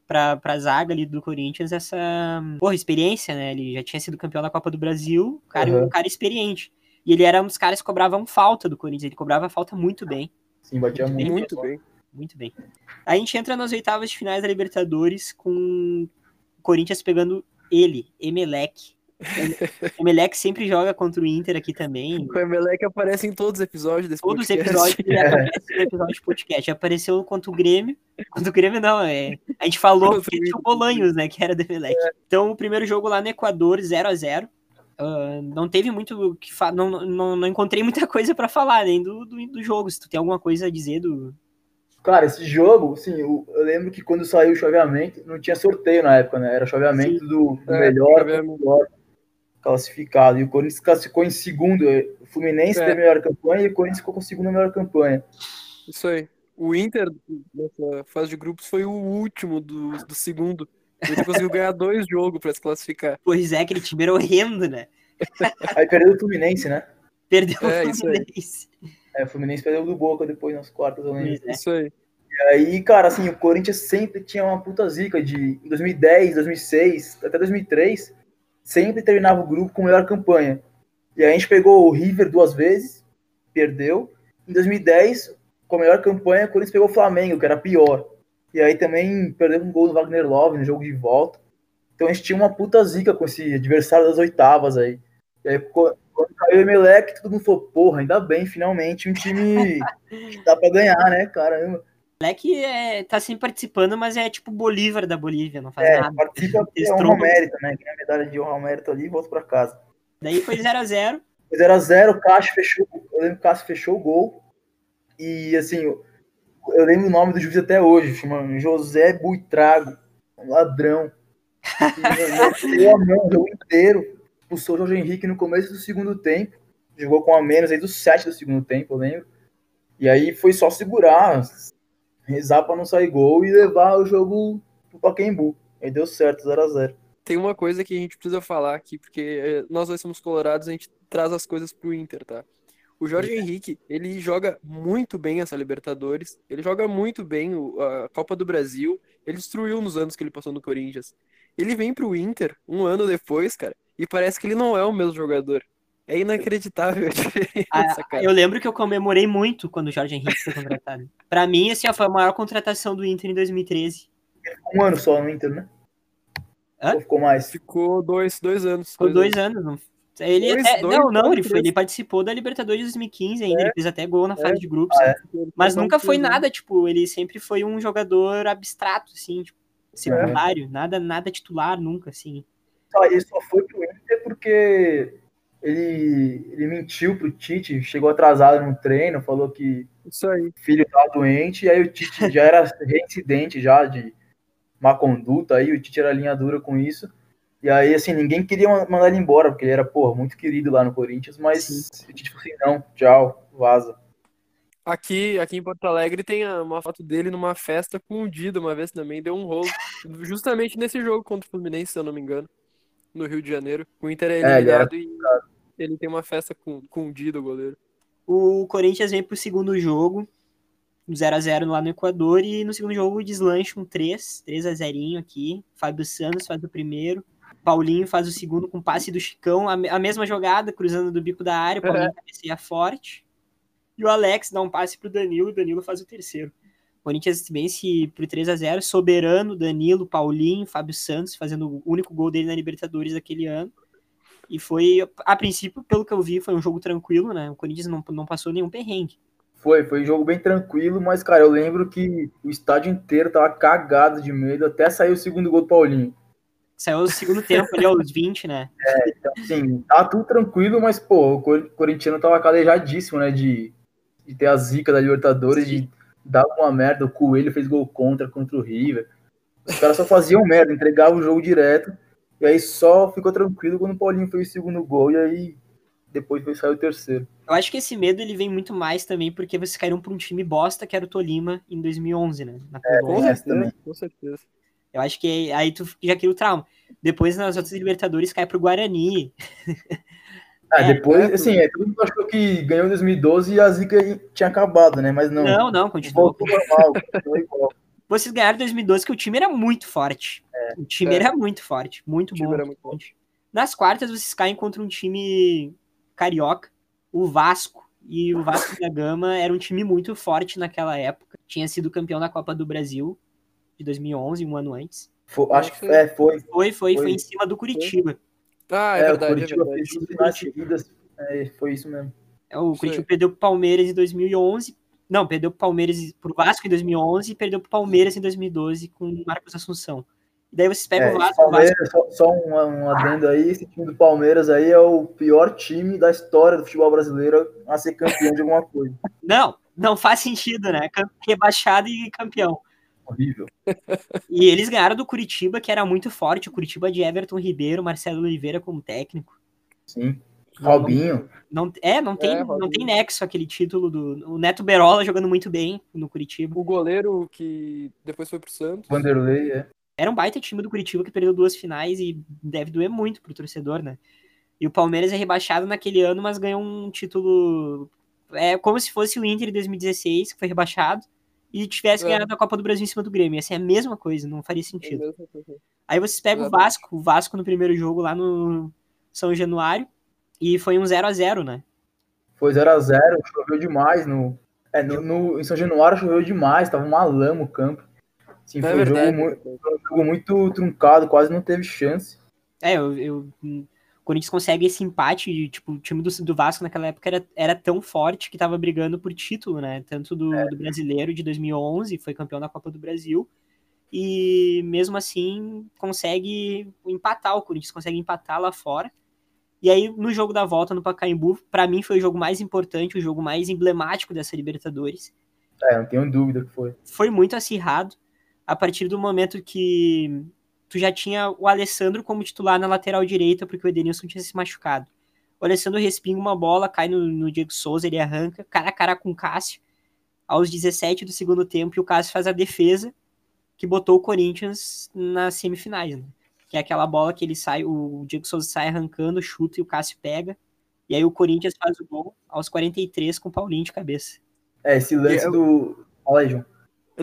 pra, pra zaga ali do Corinthians essa porra, experiência, né? Ele já tinha sido campeão da Copa do Brasil, cara, Aham. um cara experiente. E ele era um dos caras que cobravam falta do Corinthians, ele cobrava falta muito bem. Sim, batia muito. Muito bem. Muito bem. A gente entra nas oitavas de finais da Libertadores com o Corinthians pegando ele, Emelec. Emelec sempre joga contra o Inter aqui também. O Emelec aparece em todos os episódios desse Todos os podcast. episódios ele aparece no episódio de podcast. Apareceu contra o Grêmio. Contra o Grêmio, não, é. A gente falou que tinha o. Bolanhos, né? Que era do Emelec. Então, o primeiro jogo lá no Equador, 0 a 0 Ah, não teve muito o que fa... não, não, não encontrei muita coisa pra falar nem do, do, do jogo. Se tu tem alguma coisa a dizer do. Cara, esse jogo, assim, eu, lembro que quando saiu o chaveamento, não tinha sorteio na época, né? Era chaveamento do, do É, melhor pior classificado. E o Corinthians classificou em segundo. O Fluminense É. teve a melhor campanha e o Corinthians ficou com a segunda melhor campanha. Isso aí. O Inter, nessa fase de grupos, foi o último do, do segundo. Inter conseguiu ganhar dois jogos pra se classificar. Pois é, aquele time era horrendo, né? Aí perdeu o Fluminense, né? Perdeu É, o isso aí. Fluminense. É, o Fluminense perdeu do Boca depois nas quartas, eu lembro. É. Isso aí. E aí, cara, assim, o Corinthians sempre tinha uma puta zica de em 2010, 2006, até 2003, sempre terminava o grupo com a melhor campanha. E aí a gente pegou o River duas vezes, perdeu. Em 2010, com a melhor campanha, o Corinthians pegou o Flamengo, que era pior. E aí também perdeu um gol do Wagner Love no jogo de volta. Então a gente tinha uma puta zica com esse adversário das oitavas aí. E aí quando caiu o Emelec, todo mundo falou, porra, ainda bem, finalmente um time que dá pra ganhar, né, caramba. moleque é, tá sempre participando, mas é tipo Bolívar da Bolívia, não faz É, nada. participa é honra ao mérito, né? Ganha a medalha de honra ao mérito ali e volta pra casa. Daí foi 0x0. 0x0, o Cássio fechou. Eu lembro que o Cássio fechou o gol. E assim, eu, eu lembro o nome do juiz até hoje, chama José Buitrago, um ladrão. E a mão o jogo inteiro. Expulsou o Jorge Henrique no começo do segundo tempo. Jogou com a menos aí do 7 do segundo tempo, eu lembro. E aí foi só segurar, rezar pra não sair gol e levar o jogo pro Pacaembu. Aí deu certo, 0x0. Tem uma coisa que a gente precisa falar aqui, porque eh, nós dois somos colorados, a gente traz as coisas pro Inter, tá? O Jorge Henrique, ele joga muito bem essa Libertadores, ele joga muito bem a Copa do Brasil, ele destruiu nos anos que ele passou no Corinthians. Ele vem pro Inter um ano depois, cara, e parece que ele não é o mesmo jogador. É inacreditável a diferença, Ah, cara. eu lembro que eu comemorei muito quando o Jorge Henrique foi contratado. Pra mim, assim, ó, foi a maior contratação do Inter em 2013. Um ano só no Inter, né? Hã? Ou ficou mais? Ficou dois, dois anos. Ficou dois anos. Não, ele Dois- até- dois, não, não, dois, ele, foi, ele participou da Libertadores 2015 ainda. Ele fez até gol na fase de grupos. Ah, é? Mas nunca foi nada. nada, tipo, ele sempre foi um jogador abstrato, assim, tipo, secundário, nada, nada titular, nunca, assim. Ele só foi pro Inter porque ele, ele mentiu pro Tite, chegou atrasado no treino, falou que Isso aí. o filho tava doente, e aí o Tite já era reincidente já de má conduta, aí o Tite era linha dura com isso. E aí, assim, ninguém queria ma- mandar ele embora, porque ele era, porra, muito querido lá no Corinthians, mas o Tite falou assim, não, tchau, vaza. Aqui, aqui em Porto Alegre tem uma foto dele numa festa com o Dida uma vez também, deu um rolo. Justamente nesse jogo contra o Fluminense, se eu não me engano, no Rio de Janeiro. O Inter é É, ele era eliminado e ele tem uma festa com, com o Dida, o goleiro. O Corinthians vem pro segundo jogo, 0x0 lá no Equador, e no segundo jogo deslancha um 3, 3x0 aqui. Fábio Santos faz o primeiro. Paulinho faz o segundo com passe do Chicão, a, a mesma jogada, cruzando do bico da área, o Paulinho cabeceia forte. E o Alex dá um passe pro Danilo, o Danilo faz o terceiro. O Corinthians vence por 3 a 0 soberano, Danilo, Paulinho, Fábio Santos, fazendo o único gol dele na Libertadores daquele ano. E foi, a princípio, pelo que eu vi, foi um jogo tranquilo, né? O Corinthians não, não passou nenhum perrengue. Foi, foi um jogo bem tranquilo, mas, cara, eu lembro que o estádio inteiro tava cagado de medo, até sair o segundo gol do Paulinho. Saiu o segundo tempo ali, aos 20, né? Assim, tá tudo tranquilo, mas, pô, o cor- corintiano tava calejadíssimo, né, de, de ter a zica da Libertadores, de dar uma merda, o Coelho fez gol contra, contra o River. Os caras só faziam merda, entregavam o jogo direto, E aí só ficou tranquilo quando o Paulinho fez o segundo gol e aí depois foi sair o terceiro. Eu acho que esse medo ele vem muito mais também porque vocês caíram para um time bosta que era o Tolima em 2011, né? Na É. Com certeza, também. com certeza. Eu acho que aí tu já cria o trauma. Depois nas outras Libertadores cai pro Guarani. Ah, É, depois, é, assim, é, todo mundo achou que ganhou em 2012 e a zica tinha acabado, né? Mas não. Não, não, continua. Voltou normal, continuou igual. Vocês ganharam em 2012 que o time era muito forte. o time é. era muito forte, muito O time bom. era muito bom. Nas quartas vocês caem contra um time carioca, o Vasco. E o Vasco da Gama era um time muito forte naquela época. Tinha sido campeão da Copa do Brasil de 2011, um ano antes. Foi- acho que é, foi. Foi, foi, foi, Foi. em cima do Curitiba. Ah, é, É, o verdade, é Curitiba verdade. fez duas seguidas. É, foi isso mesmo. É, O Curitiba aí. perdeu pro Palmeiras em 2011. Não, perdeu pro Palmeiras pro Vasco em 2011 e perdeu pro Palmeiras em 2012 com o Marcos Assunção. E daí vocês pegam É, o Vasco, o Vasco Palmeiras, só, só um, um adendo aí, esse time do Palmeiras aí é o pior time da história do futebol brasileiro a ser campeão de alguma coisa. Não, não faz sentido, né? Rebaixado e campeão. Horrível. E eles ganharam do Curitiba, que era muito forte. O Curitiba de Everton Ribeiro, Marcelo Oliveira como técnico. Sim. Robinho. Não, é, não tem, É, não tem nexo aquele título do. O Neto Berola jogando muito bem no Curitiba. O goleiro que depois foi pro Santos. Vanderlei, é. Era um baita time do Curitiba que perdeu duas finais e deve doer muito pro torcedor, né? E o Palmeiras é rebaixado naquele ano, mas ganhou um título. É como se fosse o Inter em 2016, que foi rebaixado, e tivesse É. ganhado a Copa do Brasil em cima do Grêmio. Essa é a mesma coisa, não faria sentido. É mesmo, é. Aí vocês pegam o Exatamente. Vasco, o Vasco no primeiro jogo lá no São Januário, e foi um 0 a 0 né? Foi 0x0, choveu demais no, é, no, no- Em São Januário choveu demais, tava uma lama o campo. Assim, É foi, um jogo muito, foi um jogo muito truncado, quase não teve chance. É, eu, eu- o Corinthians consegue esse empate, de, tipo, o time do, do Vasco naquela época era, era tão forte que tava brigando por título, né? Tanto do, do brasileiro de 2011, foi campeão da Copa do Brasil, e mesmo assim consegue empatar, o Corinthians consegue empatar lá fora. E aí, no jogo da volta no Pacaembu, pra mim foi o jogo mais importante, o jogo mais emblemático dessa Libertadores. É, não tenho dúvida que foi. foi muito acirrado a partir do momento que tu já tinha o Alessandro como titular na lateral direita, porque o Edenilson tinha se machucado. O Alessandro respinga uma bola, cai no, no Diego Souza, ele arranca, cara a cara com o Cássio, aos 17 do segundo tempo, e o Cássio faz a defesa que botou o Corinthians nas semifinais, né? Que é aquela bola que ele sai, o Diego Souza sai arrancando, chuta e o Cássio pega. E aí o Corinthians faz o gol aos 43 com o Paulinho de cabeça. É, esse lance Eu- do. Fala aí, João.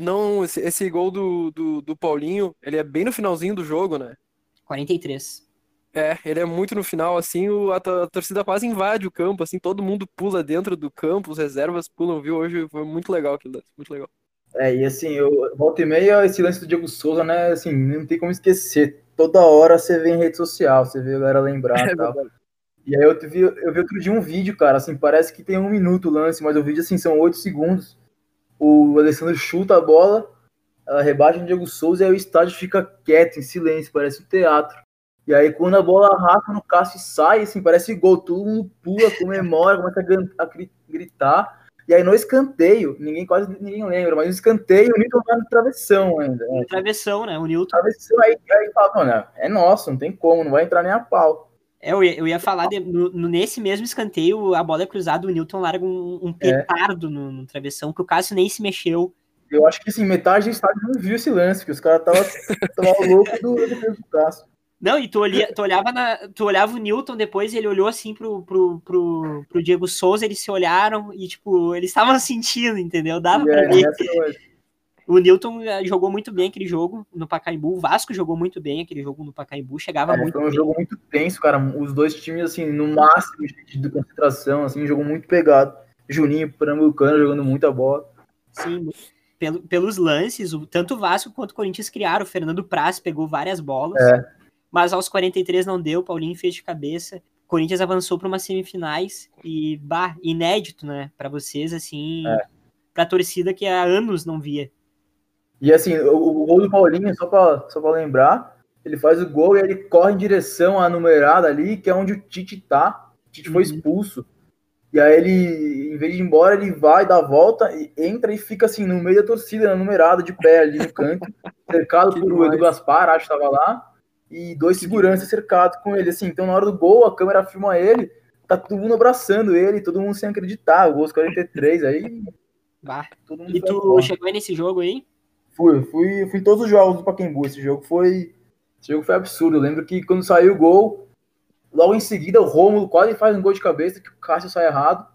Não, esse, esse gol do, do, do Paulinho, ele é bem no finalzinho do jogo, né? 43. É, ele é muito no final, assim, o, a, a torcida quase invade o campo, assim, todo mundo pula dentro do campo, os reservas pulam, viu? Hoje foi muito legal aquilo, lance, muito legal. É, e assim, eu volta e meia, esse lance do Diego Souza, né? Assim, não tem como esquecer. Toda hora você vê em rede social, você vê a galera lembrar É e tal. verdade. E aí eu vi, eu vi outro dia um vídeo, cara, assim, parece que tem um minuto o lance, mas o vídeo, assim, são oito segundos. O Alessandro chuta a bola, ela rebaixa no Diego Souza e aí o estádio fica quieto, em silêncio, parece um teatro. E aí quando a bola arrasta no Cássio e sai, assim, parece gol, todo mundo pula, comemora, começa a, gritar. E aí no escanteio, ninguém quase ninguém lembra, mas no escanteio o Newton tá no travessão ainda. né? Travessão, né? O Newton. Travessão, aí, aí fala, mano, é nosso, não tem como, não vai entrar nem a pau. É, eu ia, eu ia falar, de- no- nesse mesmo escanteio, a bola é cruzada, o Newton larga um, um petardo no, no travessão, que o Cássio nem se mexeu. Eu acho que assim, metade do estádio não viu esse lance, porque os caras estavam loucos do defesa do Cássio. Não, e tu, olha, tu, olhava na- tu olhava o Newton depois, ele olhou assim pro, pro, pro, pro Diego Souza, eles se olharam e, tipo, eles estavam sentindo, entendeu? Dava pra é, ver. O Newton eh, jogou muito bem aquele jogo no Pacaembu, o Vasco jogou muito bem aquele jogo no Pacaembu, chegava é, muito foi um bem. jogo muito tenso, cara. Os dois times, assim, no máximo de, concentração, assim, jogo muito pegado. Juninho Pernambucano jogando muita bola. Sim, pelo, pelos lances, o- tanto o Vasco quanto o Corinthians criaram. O Fernando Praz pegou várias bolas, É. mas aos 43 não deu. Paulinho fez de cabeça. O Corinthians avançou para umas semifinais e, bah, inédito, né, para vocês, assim, É. pra torcida que há anos não via. E assim, o, o gol do Paulinho, só pra, só pra lembrar, ele faz o gol e ele corre em direção à numerada ali, que é onde o Tite tá. O Tite foi Uhum. expulso. E aí ele, em vez de ir embora, ele vai, dá a volta, e entra e fica assim, no meio da torcida, na numerada, de pé ali no canto, cercado Que por o demais. Edu Gaspar, acho que tava lá. e dois seguranças cercados com ele, assim. Então, na hora do gol, a câmera filma ele, tá todo mundo abraçando ele, todo mundo sem acreditar. O gol aos 43, aí Bah. todo mundo E foi tu chegou aí nesse jogo aí? Fui, fui, fui em todos os jogos do Pacaembu. Esse jogo foi. Esse jogo foi absurdo. Eu lembro que quando saiu o gol, logo em seguida o Rômulo quase faz um gol de cabeça, que o Cássio sai errado.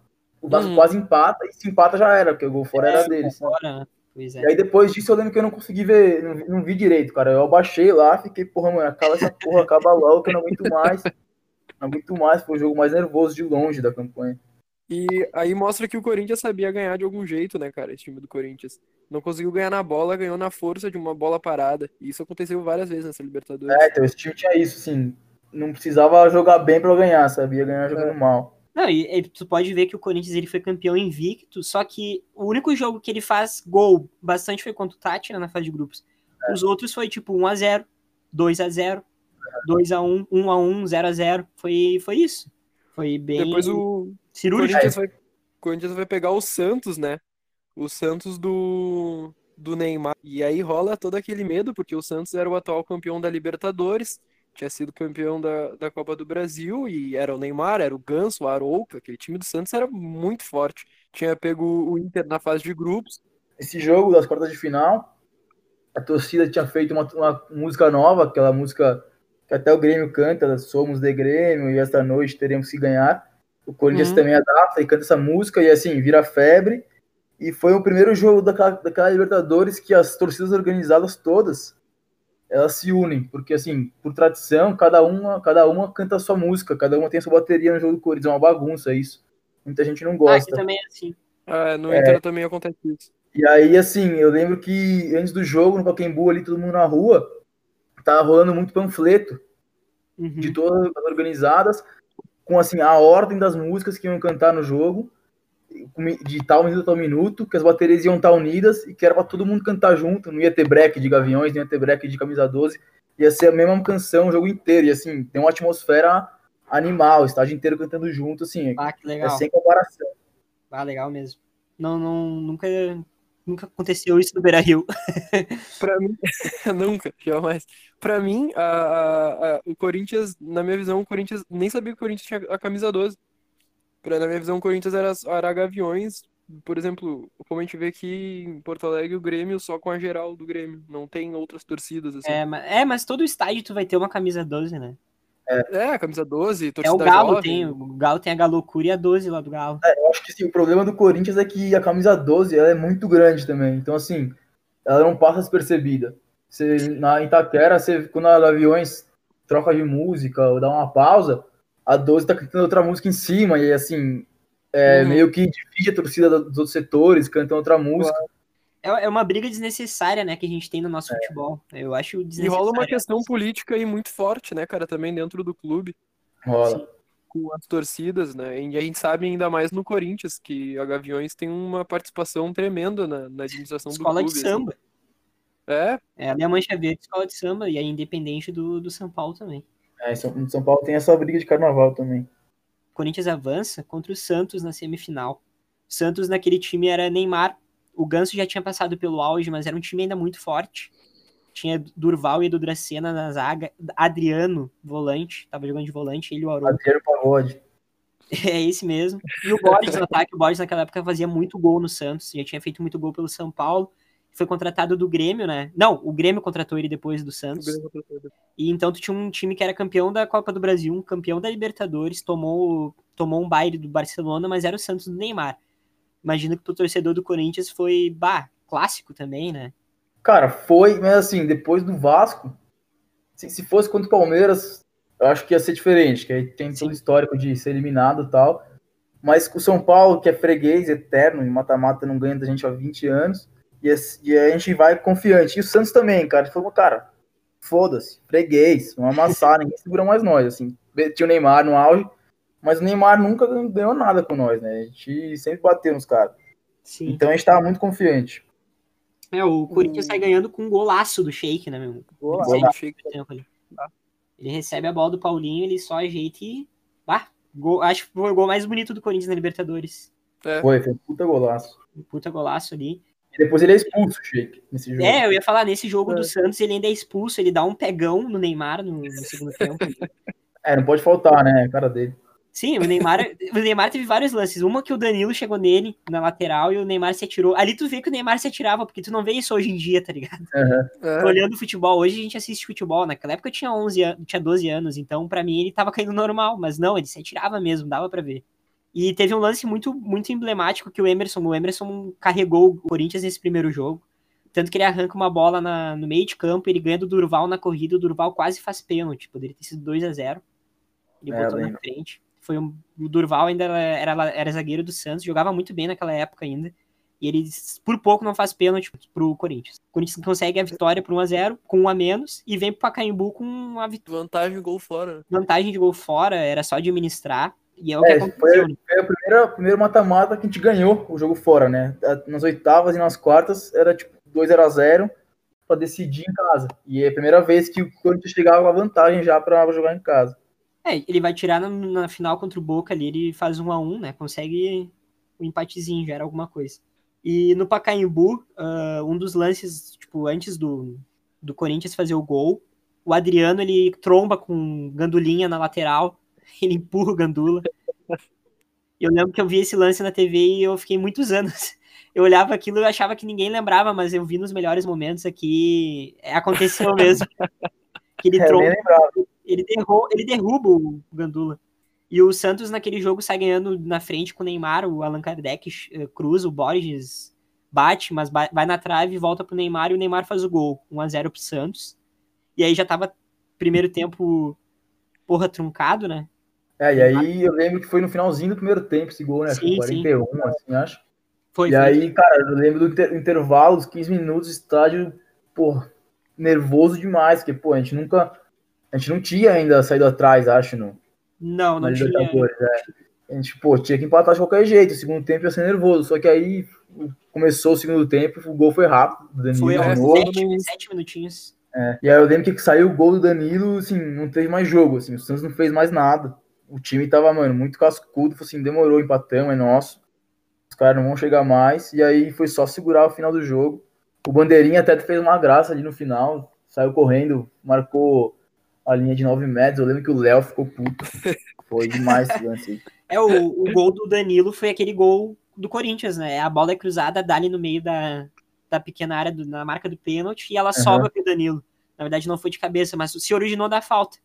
O Vasco Uhum. quase empata, e se empata já era, porque o gol fora era dele. sabe? Fora, né? É. E aí depois disso eu lembro que eu não consegui ver, não, vi- não vi direito, cara. Eu abaixei lá, fiquei, porra, mano, acaba essa porra, acaba logo que eu não aguento mais. Não aguento mais, foi o jogo mais nervoso de longe da campanha. E aí mostra que o Corinthians sabia ganhar de algum jeito, né, cara? Esse time do Corinthians. Não conseguiu ganhar na bola, ganhou na força de uma bola parada. E isso aconteceu várias vezes nessa Libertadores. É, então esse time tinha isso, assim. Não precisava jogar bem pra ganhar, sabia ganhar jogando mal. Não, e, e tu pode ver que o Corinthians ele foi campeão invicto, só que o único jogo que ele faz gol bastante foi contra o Tátira na fase de grupos. Os outros foi tipo 1x0, 2x0, 2x1, 1x1, 0x0. Foi, foi isso. Foi bem Depois o cirúrgico. Corinthians vai, Corinthians vai pegar o Santos, né? O Santos do, do Neymar. E aí rola todo aquele medo, porque o Santos era o atual campeão da Libertadores, tinha sido campeão da, da Copa do Brasil, e era o Neymar, era o Ganso, o Arouca, aquele time do Santos era muito forte. Tinha pego o Inter na fase de grupos. esse jogo das quartas de final, a torcida tinha feito uma, uma música nova, aquela música que até o Grêmio canta, Somos de Grêmio e esta noite teremos que ganhar. O Corinthians Uhum. também adapta e canta essa música e assim, vira febre. E foi o primeiro jogo daquela, daquela Libertadores que as torcidas organizadas todas elas se unem, porque assim, por tradição, cada uma, cada uma canta a sua música, cada uma tem a sua bateria no jogo do Corinthians, é uma bagunça isso. Muita gente não Ah, aqui gosta. também é assim. Ah, no Inter também acontece isso. E aí, assim, eu lembro que antes do jogo, no Pacaembu, ali, todo mundo na rua, tava rolando muito panfleto Uhum. de todas as organizadas, com, assim, a ordem das músicas que iam cantar no jogo, de tal minuto a tal minuto, que as baterias iam estar unidas e que era pra todo mundo cantar junto, não ia ter break de Gaviões, não ia ter break de Camisa 12, ia ser a mesma canção o jogo inteiro, e assim, tem uma atmosfera animal, o estádio inteiro cantando junto, assim, Ah, que é sem comparação. Ah, legal mesmo. Não, não, nunca, nunca aconteceu isso no Beira Rio. Pra mim, nunca, jamais. Pra mim, a, a- a- o Corinthians, na minha visão, o Corinthians nem sabia que o Corinthians tinha a camisa 12. Pra, na minha visão, o Corinthians era, era Gaviões. Por exemplo, como a gente vê aqui em Porto Alegre, o Grêmio só com a geral do Grêmio. Não tem outras torcidas, assim. É, mas, é, mas todo estádio tu vai ter uma camisa 12, né? É, a camisa 12, É torcida o Galo jovem. tem, o Galo tem a Galocura e a 12 lá do Galo. Eu acho que sim, o problema do Corinthians é que a camisa 12 ela é muito grande também. Então, assim, ela não passa despercebida. Você, na Itaquera, você, quando a Gaviões troca de música ou dá uma pausa, a 12 tá cantando outra música em cima, e assim, é, Uhum. meio que divide a torcida dos outros setores, cantando outra música. É, é uma briga desnecessária, né, que a gente tem no nosso futebol. Eu acho E desnecessário. rola uma questão política aí muito forte, né, cara, também dentro do clube. Rola. com as torcidas, né? E a gente sabe ainda mais no Corinthians que a Gaviões tem uma participação tremenda na, na administração Escola do de clube. assim. samba. É, É a minha mancha verde, escola de samba, e é independente do, do São Paulo também. É, São, São Paulo tem essa briga de carnaval também. O Corinthians avança contra o Santos na semifinal. O Santos naquele time era Neymar. O Ganso já tinha passado pelo auge, mas era um time ainda muito forte. Tinha Durval e Edu Dracena na zaga. Adriano, volante, tava jogando de volante, ele e o Arouca. Adriano Pagode. É esse mesmo. E o Borges no ataque. O Borges naquela época fazia muito gol no Santos. Já tinha feito muito gol pelo São Paulo. Foi contratado do Grêmio, né? Não, o Grêmio contratou ele depois do Santos. E então tu tinha um time que era campeão da Copa do Brasil, um campeão da Libertadores, tomou, tomou um baile do Barcelona, mas era o Santos do Neymar. Imagino que pro torcedor do Corinthians foi, bah, clássico também, né? Cara, foi, mas assim, depois do Vasco, se, se fosse contra o Palmeiras, eu acho que ia ser diferente, que aí tem todo o histórico de ser eliminado e tal. Mas o São Paulo, que é freguês eterno, em mata-mata não ganha da gente há 20 anos, e, e a gente vai confiante. E o Santos também, cara, falou, cara, foda-se, freguês, vamos amassar, ninguém segura mais nós, assim. Tinha o Neymar no auge, mas o Neymar nunca ganhou nada com nós, né? A gente sempre bateu nos caras. Sim. Então a gente tava muito confiante. É, o Corinthians sai ganhando com um golaço do Shake, né, meu? Golaço, Ele ali. Ele recebe a bola do Paulinho, ele só ajeita e. Bah, gol- acho que foi o gol mais bonito do Corinthians na Libertadores. É, Foi, foi um puta golaço. Um puta golaço ali. Depois ele é expulso, Sheik, nesse jogo. É, eu ia falar, nesse jogo É. do Santos ele ainda é expulso, ele dá um pegão no Neymar no, no segundo tempo. É, não pode faltar, né? A cara dele. Sim, o Neymar, o Neymar teve vários lances. Uma que o Danilo chegou nele na lateral e o Neymar se atirou. Ali tu vê que o Neymar se atirava, porque tu não vê isso hoje em dia, tá ligado? Aham. É, Olhando o futebol, hoje a gente assiste futebol. Naquela época eu tinha 11 anos, tinha 12 anos, então pra mim ele tava caindo normal, mas não, ele se atirava mesmo, dava pra ver. E teve um lance muito, muito emblemático que o Emerson, o Emerson carregou o Corinthians nesse primeiro jogo. Tanto que ele arranca uma bola na- no meio de campo, ele ganha do Durval na corrida, o Durval quase faz pênalti, poderia ter sido 2 a 0 Ele É, botou na lembro. frente. Foi um, o Durval ainda era, era, era zagueiro do Santos, jogava muito bem naquela época ainda. E ele, por pouco, não faz pênalti pro Corinthians. O Corinthians consegue a vitória por 1x0, com um a menos, e vem pro Pacaembu com uma vit- Vantagem, gol fora. vantagem de gol fora, era só administrar. E é o que É, aconteceu. né? Foi a primeira, o primeiro mata-mata que a gente ganhou o jogo fora, né? Nas oitavas e nas quartas era tipo 2x0 pra decidir em casa. E é a primeira vez que o Corinthians chegava com a vantagem já pra jogar em casa. É, ele vai tirar na, na final contra o Boca ali, ele faz um a um, né? Consegue o empatezinho, já era alguma coisa. E no Pacaembu, ah, um dos lances, tipo, antes do, do Corinthians fazer o gol, o Adriano, ele tromba com Gandulinha na lateral, ele empurra o Gandula. Eu lembro que eu vi esse lance na TV e eu fiquei muitos anos. Eu olhava aquilo e achava que ninguém lembrava, mas eu vi nos melhores momentos aqui, é, aconteceu mesmo. Que ele É, tromba. Ele, derru ele derruba o Gandula. E o Santos naquele jogo sai ganhando na frente com o Neymar, o Allan Kardec eh, cruza, o Borges bate, mas vai na trave e volta pro Neymar e o Neymar faz o gol, 1x0 pro Santos. E aí já tava primeiro tempo porra truncado, né? É, e aí eu lembro que foi no finalzinho do primeiro tempo esse gol, né? Sim, sim. 41, assim, acho. Foi, E foi. aí, cara, eu lembro do inter- intervalo, os 15 minutos, estádio, pô, nervoso demais, porque, pô, a gente nunca. A gente não tinha ainda saído atrás, acho, Não, na não tinha. É. A gente, pô, tinha que empatar de qualquer jeito. O segundo tempo ia ser nervoso. Só que aí começou o segundo tempo, o gol foi rápido. O Danilo Foi sim. sete, sete minutinhos. É, E aí eu lembro que saiu o gol do Danilo, assim, não teve mais jogo, assim, o Santos não fez mais nada. O time tava, mano, muito cascudo, falou assim, demorou, empatamos, é nosso. Os caras não vão chegar mais, e aí foi só segurar o final do jogo. O Bandeirinha até fez uma graça ali no final, saiu correndo, marcou a linha de 9 metros, eu lembro que o Léo ficou puto. Foi demais esse lance. É, o, o gol do Danilo foi aquele gol do Corinthians, né? A bola é cruzada, dá ali no meio da, da pequena área, do- na marca do pênalti, e ela sobra pro Danilo. Na verdade, não foi de cabeça, mas se originou da falta.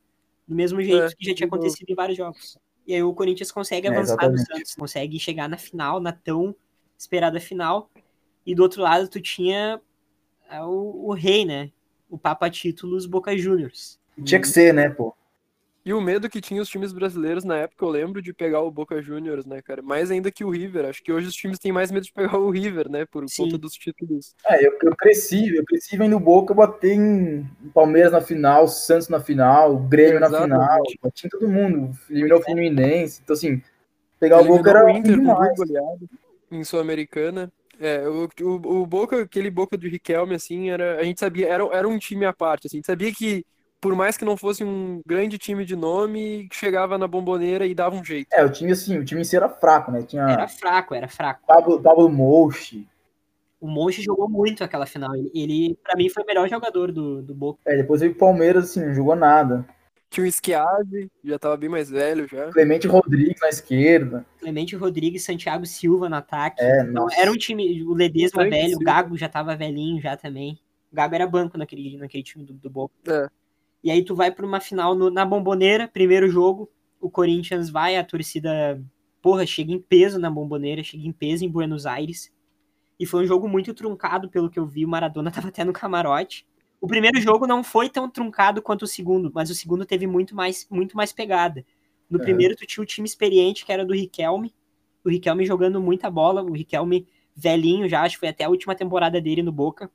Do mesmo jeito É, que já tinha acontecido em vários jogos. E aí o Corinthians consegue É, avançar do exatamente. Santos, consegue chegar na final, na tão esperada final. E do outro lado, tu tinha ah, o, o rei, né? O Papa Títulos Boca Juniors. Tinha que ser, né, pô? E o medo que tinha os times brasileiros na época, eu lembro de pegar o Boca Juniors, né, cara? Mais ainda que o River. Acho que hoje os times têm mais medo de pegar o River, né? Por Sim. conta dos títulos. É, eu, eu cresci, eu cresci vendo o Boca bater em Palmeiras na final, Santos na final, Grêmio na final, batia em todo mundo, eliminou o Fluminense, então assim, pegar o Boca era o Inter demais. em Sul-Americana. É, o, o, o Boca, aquele Boca de Riquelme, assim, era, a gente sabia, era, era um time à parte, assim, a gente sabia que, por mais que não fosse um grande time de nome, chegava na bomboneira e dava um jeito. É, o time assim, o time em si era fraco, né? Tinha Era fraco, era fraco. Pablo, Pablo Mouche, O Monge jogou muito aquela final. Ele, ele para mim, foi o melhor jogador do, do Boca. é, depois veio o Palmeiras, assim, não jogou nada. Tinha o Schiavi, já tava bem mais velho já. Clemente Rodrigues na esquerda, Clemente Rodrigues, Santiago Silva no ataque. é, Então, nossa. era um time. O Ledesma velho, o. Gago já tava velhinho já também. O Gago era banco naquele, naquele time do, do Boca. É. E aí tu vai pra uma final no- na Bomboneira, primeiro jogo. O Corinthians vai, a torcida, porra, chega em peso na Bomboneira, chega em peso em Buenos Aires. E foi um jogo muito truncado, pelo que eu vi. O Maradona tava até no camarote. O primeiro jogo não foi tão truncado quanto o segundo, mas o segundo teve muito mais, muito mais pegada. No Uhum. primeiro, tu tinha o time experiente, que era do Riquelme. O Riquelme jogando muita bola. O Riquelme velhinho já, acho que foi até a última temporada dele no Boca.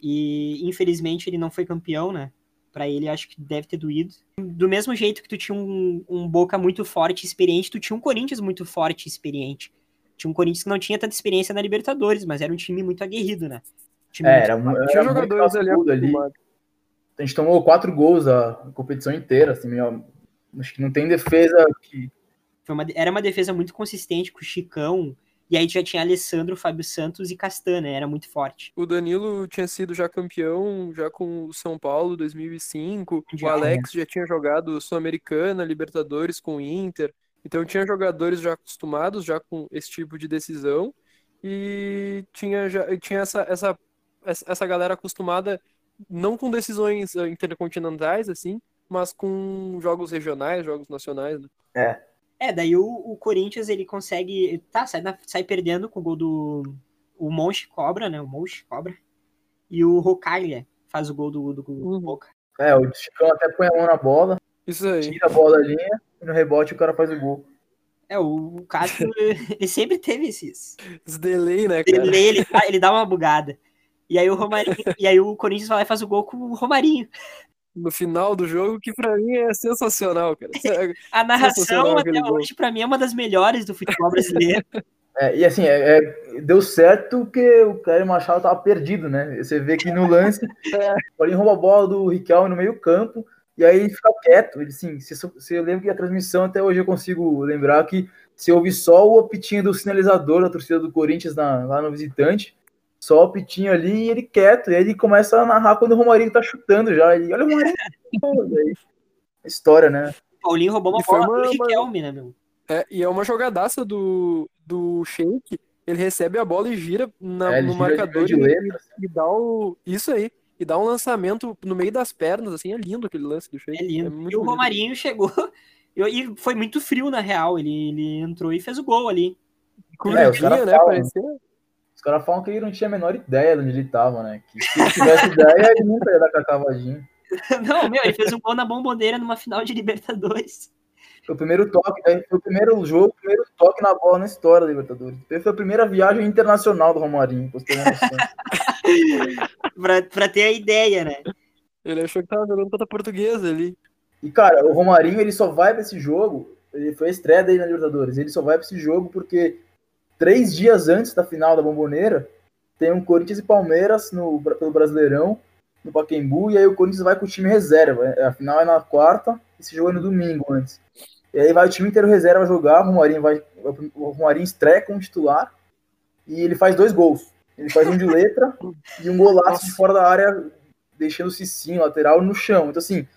E infelizmente ele não foi campeão, né? Pra ele, acho que deve ter doído. Do mesmo jeito que tu tinha um, um Boca muito forte e experiente, tu tinha um Corinthians muito forte e experiente. Tinha um Corinthians que não tinha tanta experiência na Libertadores, mas era um time muito aguerrido, né? Time É, muito era, mu- era Tinha muito jogadores ali ali. A gente tomou quatro gols a competição inteira, assim, ó, acho que não tem defesa que Foi uma- era uma defesa muito consistente com o Chicão, E aí já tinha Alessandro, Fábio Santos e Castan, né? Era muito forte. O Danilo tinha sido já campeão, já com o São Paulo 2005. Já, o Alex já tinha jogado Sul-Americana, Libertadores com o Inter. Então tinha jogadores já acostumados já com esse tipo de decisão e tinha já tinha essa essa essa galera acostumada não com decisões eh, intercontinentais assim, mas com jogos regionais, jogos nacionais. Né? É. É, daí o, o, Corinthians ele consegue. Tá, sai, na, sai perdendo com o gol do. O Monte Cobra, né? O Monte Cobra. E o Rocaglia faz o gol do, do, do Uhum. Boca. É, o Chicão até põe a mão na bola, Isso aí. tira a bola da linha, e no rebote o cara faz o gol. É, o, o Castro, ele sempre teve esses. Esse delay, né, cara? Ele, ele, dá- ele dá uma bugada. E aí o Romarinho, e aí o Corinthians vai lá e faz o gol com o Romarinho. No final do jogo, que pra mim é sensacional, cara. A narração até hoje, pra mim, é uma das melhores do futebol brasileiro. É, e assim, é, é- deu certo porque o Cléber Machado tava perdido, né? Você vê que no lance, É. o Paulinho rouba a bola do Riquelme no meio campo, e aí ele fica quieto. Ele, assim, se, se eu lembro que a transmissão, até hoje eu consigo lembrar que se ouve só o apitinho do sinalizador da torcida do Corinthians na- lá no visitante, só o apitinho ali e ele quieto, e aí ele começa a narrar quando o Romarinho tá chutando já. Ele, olha o Romarinho. E aí, história, né? O Paulinho roubou uma E foi bola uma- do uma- Riquelme, né, meu? É, e é uma jogadaça do, do Sheik. Ele recebe a bola e gira na- É, no gira marcador de e, letra, e dá o. Isso aí. E dá um lançamento no meio das pernas, assim, é lindo aquele lance do Sheik. É lindo. muito e o bonito. Romarinho chegou. E e foi muito frio, na real. Ele, ele entrou e fez o gol ali. É, Corridinha, caras né? falam. Parecia. Os caras falam que ele não tinha a menor ideia de onde ele tava, né? Que se ele tivesse ideia, ele nunca ia dar com a cavadinha. Não, meu, ele fez um gol na bomboneira numa final de Libertadores. Foi o primeiro toque, né? foi o primeiro jogo, o primeiro toque na bola na história da Libertadores. Foi a primeira viagem internacional do Romarinho, noção. pra, pra ter a ideia, né? Ele achou que tava jogando contra a portuguesa ali. E, cara, o Romarinho, ele só vai pra esse jogo, ele foi a estreia dele na Libertadores, ele só vai pra esse jogo porque três dias antes da final da Bomboneira, tem um Corinthians e Palmeiras no, pelo Brasileirão, no Pacaembu, e aí o Corinthians vai com o time reserva. A final é na quarta, esse jogo é no domingo antes. E aí vai o time inteiro reserva jogar, o Romarinho, vai, o Romarinho estreia como titular, e ele faz dois gols. Ele faz um de letra e um golaço de Nossa. fora da área, deixando o Cicinho, lateral, no chão. Então, assim,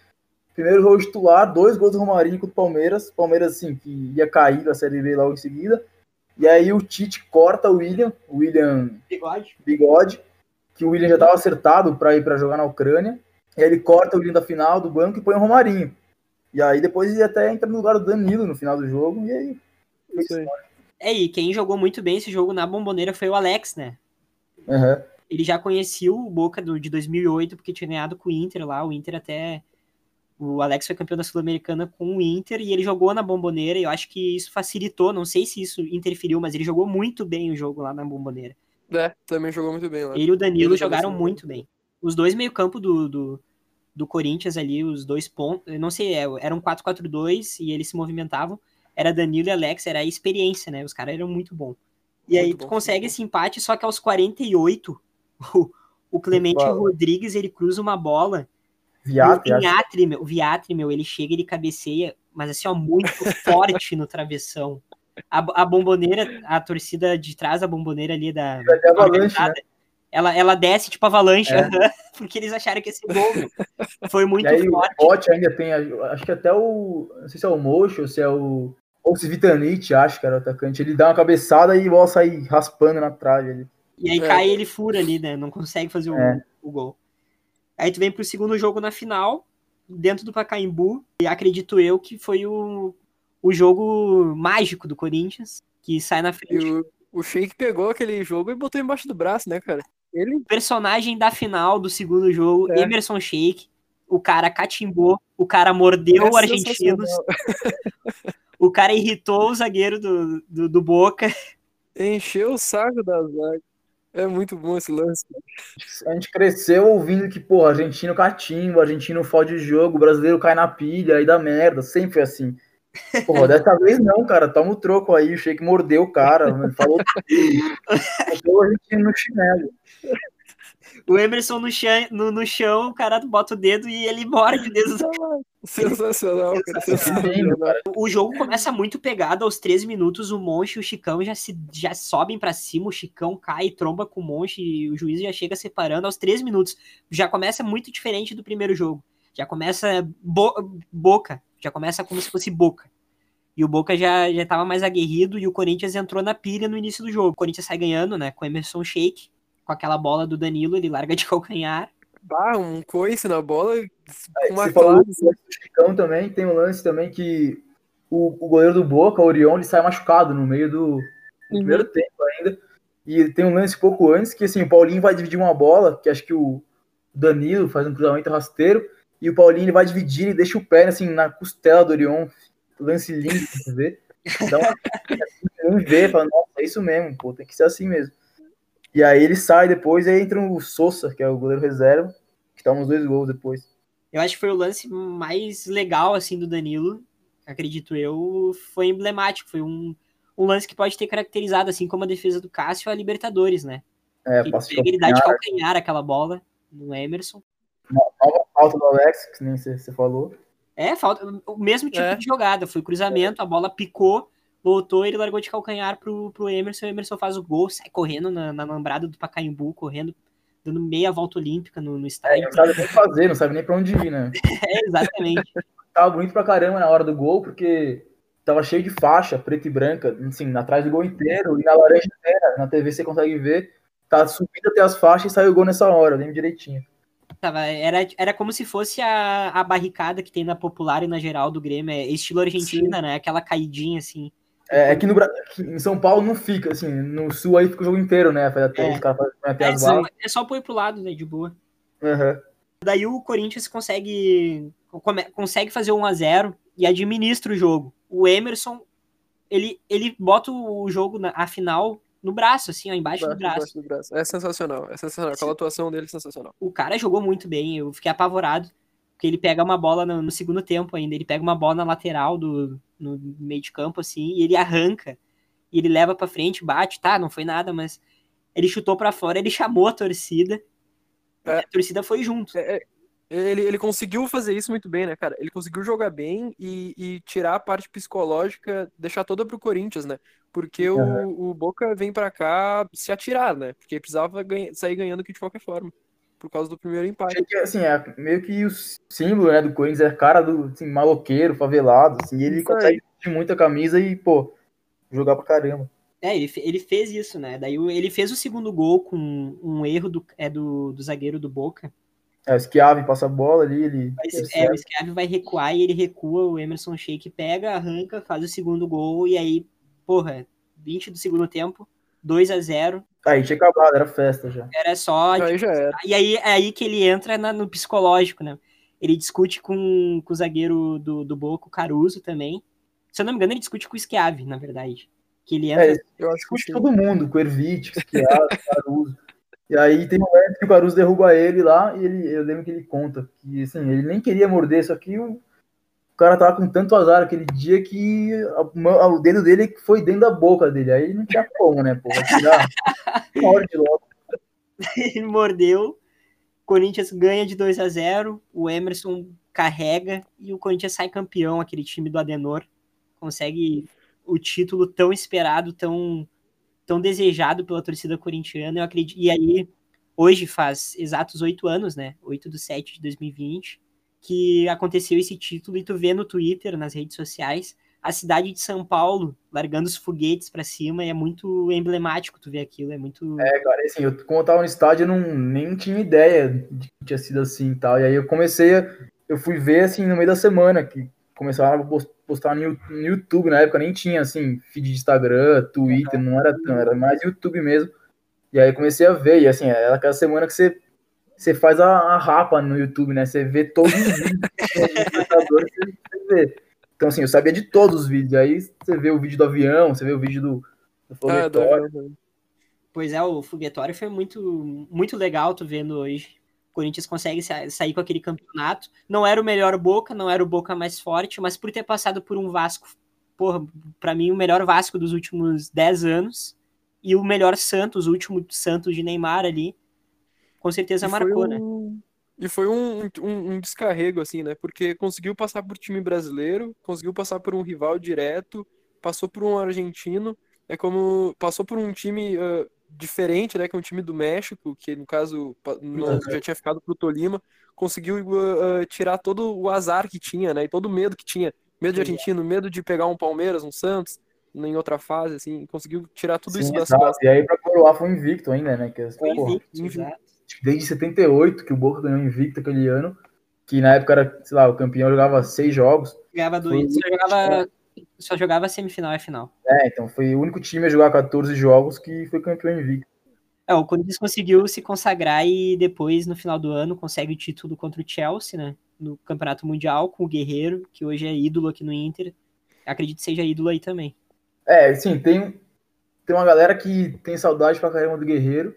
primeiro jogo titular, dois gols do Romarinho contra o Palmeiras. Palmeiras, assim, que ia cair da Série B logo em seguida. E aí o Tite corta o William, o William Bigode. Bigode, que o William já estava acertado para ir para jogar na Ucrânia. E aí ele corta o William da final do banco e põe o Romarinho. E aí depois ele até entra no lugar do Danilo no final do jogo. E aí. É, e quem jogou muito bem esse jogo na bomboneira foi o Alex, né? Aham. Ele já conhecia o Boca do, de 2008, porque tinha ganhado com o Inter lá. O Inter até. O Alex foi campeão da Sul-Americana com o Inter e ele jogou na bomboneira. E eu acho que isso facilitou. Não sei se isso interferiu, mas ele jogou muito bem o jogo lá na bomboneira. É, também jogou muito bem lá. Ele e o Danilo Ele jogaram tava muito bem. Os dois meio-campo do, do, do Corinthians ali, os dois pontos. Eu não sei, é, era um 4-4-2 e eles se movimentavam. Era Danilo e Alex, era a experiência, né? Os caras eram muito bons. E aí Muito tu bom, consegue esse empate, só que aos 48, o, o Clemente Fala. Rodrigues ele cruza uma bola. Viato, e o Viato. Vinhatri, meu, o Viatri, meu, ele chega e ele cabeceia, mas assim, ó, muito forte no travessão. A, a bomboneira, a torcida de trás da bomboneira ali da. Ter avalanche, arquibancada, Ela, ela desce tipo avalanche, É. porque eles acharam que ia ser gol. meu. Foi muito E aí o forte. Pote ainda tem, acho que até o, não sei se é o Mocho ou se é o, ou se Vitanite, acho que era o atacante, ele dá uma cabeçada e a bola sai raspando na trave ali. E aí É. cai e ele fura ali, né? Não consegue fazer o, É. o gol. Aí tu vem pro segundo jogo na final, dentro do Pacaembu, e acredito eu que foi o, o jogo mágico do Corinthians, que sai na frente. o, o Sheik pegou aquele jogo e botou embaixo do braço, né, cara? Ele O personagem da final do segundo jogo, É. Emerson Sheik, o cara catimbou, o cara mordeu é o argentinos, o cara irritou o zagueiro do, do, do Boca. Encheu o saco da zaga. É muito bom esse lance. A gente cresceu ouvindo que, pô, argentino catimba, argentino fode o jogo, brasileiro cai na pilha, aí dá merda, sempre foi assim. Pô, dessa vez não, cara, toma o troco aí, o Sheik mordeu o cara, falou. Botou o argentino no chinelo. O Emerson no chão, no, no chão, o cara bota o dedo e ele morde o dedo. Sensacional, cara. Cara. O jogo começa muito pegado aos três minutos, o Monte e o Chicão já, se, já sobem pra cima, o Chicão cai, tromba com o Monte e o juiz já chega separando aos três minutos. Já começa muito diferente do primeiro jogo. Já começa bo- boca, já começa como se fosse boca. E o Boca já, já tava mais aguerrido e o Corinthians entrou na pilha no início do jogo. O Corinthians sai ganhando, né, com o Emerson Shake, com aquela bola do Danilo, ele larga de calcanhar. Bah, um coice na bola, com uma Você falou do classe. lance do Chicão também, tem um lance também que o, o goleiro do Boca, o Orion, ele sai machucado no meio do no primeiro tempo ainda. E tem um lance pouco antes que assim, o Paulinho vai dividir uma bola, que acho que o Danilo faz um cruzamento rasteiro, e o Paulinho ele vai dividir e deixa o pé assim na costela do Orion. Lance lindo, você vê. Dá uma um vê, fala, nossa, é isso mesmo, pô, tem que ser assim mesmo. E aí ele sai depois e aí entra o Sousa, que é o goleiro reserva, que toma os dois gols depois. Eu acho que foi o lance mais legal, assim, do Danilo, acredito eu, foi emblemático, foi um, um lance que pode ter caracterizado, assim como a defesa do Cássio, a Libertadores, né? É, de pega, ele dá de calcanhar, aquela bola no Emerson. falta do Alex, que nem você você falou. É, falta o mesmo tipo É. de jogada, foi cruzamento, a bola picou, voltou, ele largou de calcanhar pro, pro Emerson, o Emerson faz o gol, sai correndo na, na lambrada do Pacaembu, correndo, dando meia volta olímpica no, no É, estádio. não sabe nem fazer, não sabe nem pra onde ir, né? É, exatamente. Tava bonito pra caramba na hora do gol, porque tava cheio de faixa, preta e branca, assim, atrás do gol inteiro, e na laranja inteira, na TV você consegue ver, tá subindo até as faixas e saiu o gol nessa hora, eu lembro direitinho. Tava, era, era como se fosse a, a barricada que tem na popular e na geral do Grêmio, é estilo Argentina, né? Aquela caidinha assim. É, é que no em São Paulo não fica, assim, no sul aí fica o jogo inteiro, né? Faz até É. os caras fazem até É só, é só pôr pro lado, né? De boa. Aham. Daí o Corinthians consegue, consegue fazer 1 a 0 e administra o jogo. O Emerson, ele, ele bota o jogo, na, a final, no braço, assim, ó, embaixo do Embaixo, braço. embaixo do braço. É sensacional, é sensacional. Aquela atuação dele é sensacional. O cara jogou muito bem, eu fiquei apavorado. Porque ele pega uma bola no, no segundo tempo ainda, ele pega uma bola na lateral do no meio de campo, assim, e ele arranca. E ele leva pra frente, bate, tá, não foi nada, mas ele chutou pra fora, ele chamou a torcida. e É. A torcida foi junto. É, é, ele, ele conseguiu fazer isso muito bem, né, cara? Ele conseguiu jogar bem e, e tirar a parte psicológica, deixar toda pro Corinthians, né? Porque Aham. o, o Boca vem pra cá se atirar, né? Porque precisava ganha- sair ganhando aqui de qualquer forma. Por causa do primeiro empate. Que, assim, é meio que o símbolo, né, do Corinthians é cara do, assim, maloqueiro, favelado, assim, e ele Isso consegue vestir muita camisa e, pô, jogar pra caramba. É, ele, ele fez isso, né? Daí ele fez o segundo gol com um erro do, é do, do zagueiro do Boca. É, o Schiavi passa a bola ali, ele... Mas, é, o Schiavi vai recuar e ele recua, o Emerson Sheik pega, arranca, faz o segundo gol e aí, porra, 20 do segundo tempo, 2 a 0 Aí tinha acabado, era festa já. Era só. Aí já era. E aí é aí que ele entra na- no psicológico, né? Ele discute com, com o zagueiro do, do Boca, o Caruso também. Se eu não me engano, ele discute com o Schiavi, na verdade. Que ele entra. É, Eu acho que todo mundo, com o Ervite, Caruso. E aí tem um momento que o Caruso derruba ele lá e ele, eu lembro que ele conta que, assim, ele nem queria morder, só que o, o cara tava com tanto azar aquele dia que a o dedo dele foi dentro da boca dele. Aí não tinha como, né, pô? Vai tirar uma hora de logo. ele mordeu. Corinthians ganha de 2 a 0 O Emerson carrega e o Corinthians sai campeão, aquele time do Adenor. Consegue o título tão esperado, tão, tão desejado pela torcida corintiana. Eu acredito. E aí, hoje faz exatos oito anos, né? 8 de 7 de 2020, que aconteceu esse título, e tu vê no Twitter, nas redes sociais, a cidade de São Paulo largando os foguetes pra cima, e é muito emblemático tu ver aquilo, é muito. É, cara, assim, eu, quando eu tava no estádio, eu não, nem tinha ideia de que tinha sido assim e tal. E aí eu comecei, a, eu fui ver, assim, no meio da semana, que começaram a pos- postar no, no YouTube, na época nem tinha, assim, feed de Instagram, Twitter, não era tão, era mais YouTube mesmo. E aí eu comecei a ver, e assim, era aquela semana que você, você faz a, a rapa no YouTube, né? Você vê todos os vídeos vê. Então, assim, eu sabia de todos os vídeos. Aí você vê o vídeo do avião, você vê o vídeo do, do Ah, do foguetório. avião? Pois é, o foguetório foi muito, muito legal, tô vendo hoje. O Corinthians consegue sa- sair com aquele campeonato. Não era o melhor Boca, não era o Boca mais forte, mas por ter passado por um Vasco, porra, pra mim o melhor Vasco dos últimos 10 anos e o melhor Santos, o último Santos de Neymar ali. Com certeza E marcou, né? um- E foi um, um, um descarrego, assim, né? Porque conseguiu passar por time brasileiro, conseguiu passar por um rival direto, passou por um argentino, é como passou por um time ah, diferente, né? Que é um time do México, que no caso não- já tinha ficado pro Tolima, conseguiu ah, tirar todo o azar que tinha, né? E todo o medo que tinha. Medo de argentino, medo de pegar um Palmeiras, um Santos, em outra fase, assim, conseguiu tirar tudo isso Sim, das exato. costas. E aí pra coroar foi invicto ainda, né? Que, Foi porra, invicto, desde 78 que o Boca ganhou invicto aquele ano, que na época era, sei lá, o campeão jogava seis jogos. Jogava Foi dois, só jogava, só jogava semifinal e final. É, então foi o único time a jogar 14 jogos que foi campeão invicto. É, o Corinthians conseguiu se consagrar e depois, no final do ano, consegue o título contra o Chelsea, né? No Campeonato Mundial, com o Guerreiro, que hoje é ídolo aqui no Inter. Acredito que seja ídolo aí também. É, sim, tem, tem uma galera que tem saudade pra caramba do Guerreiro,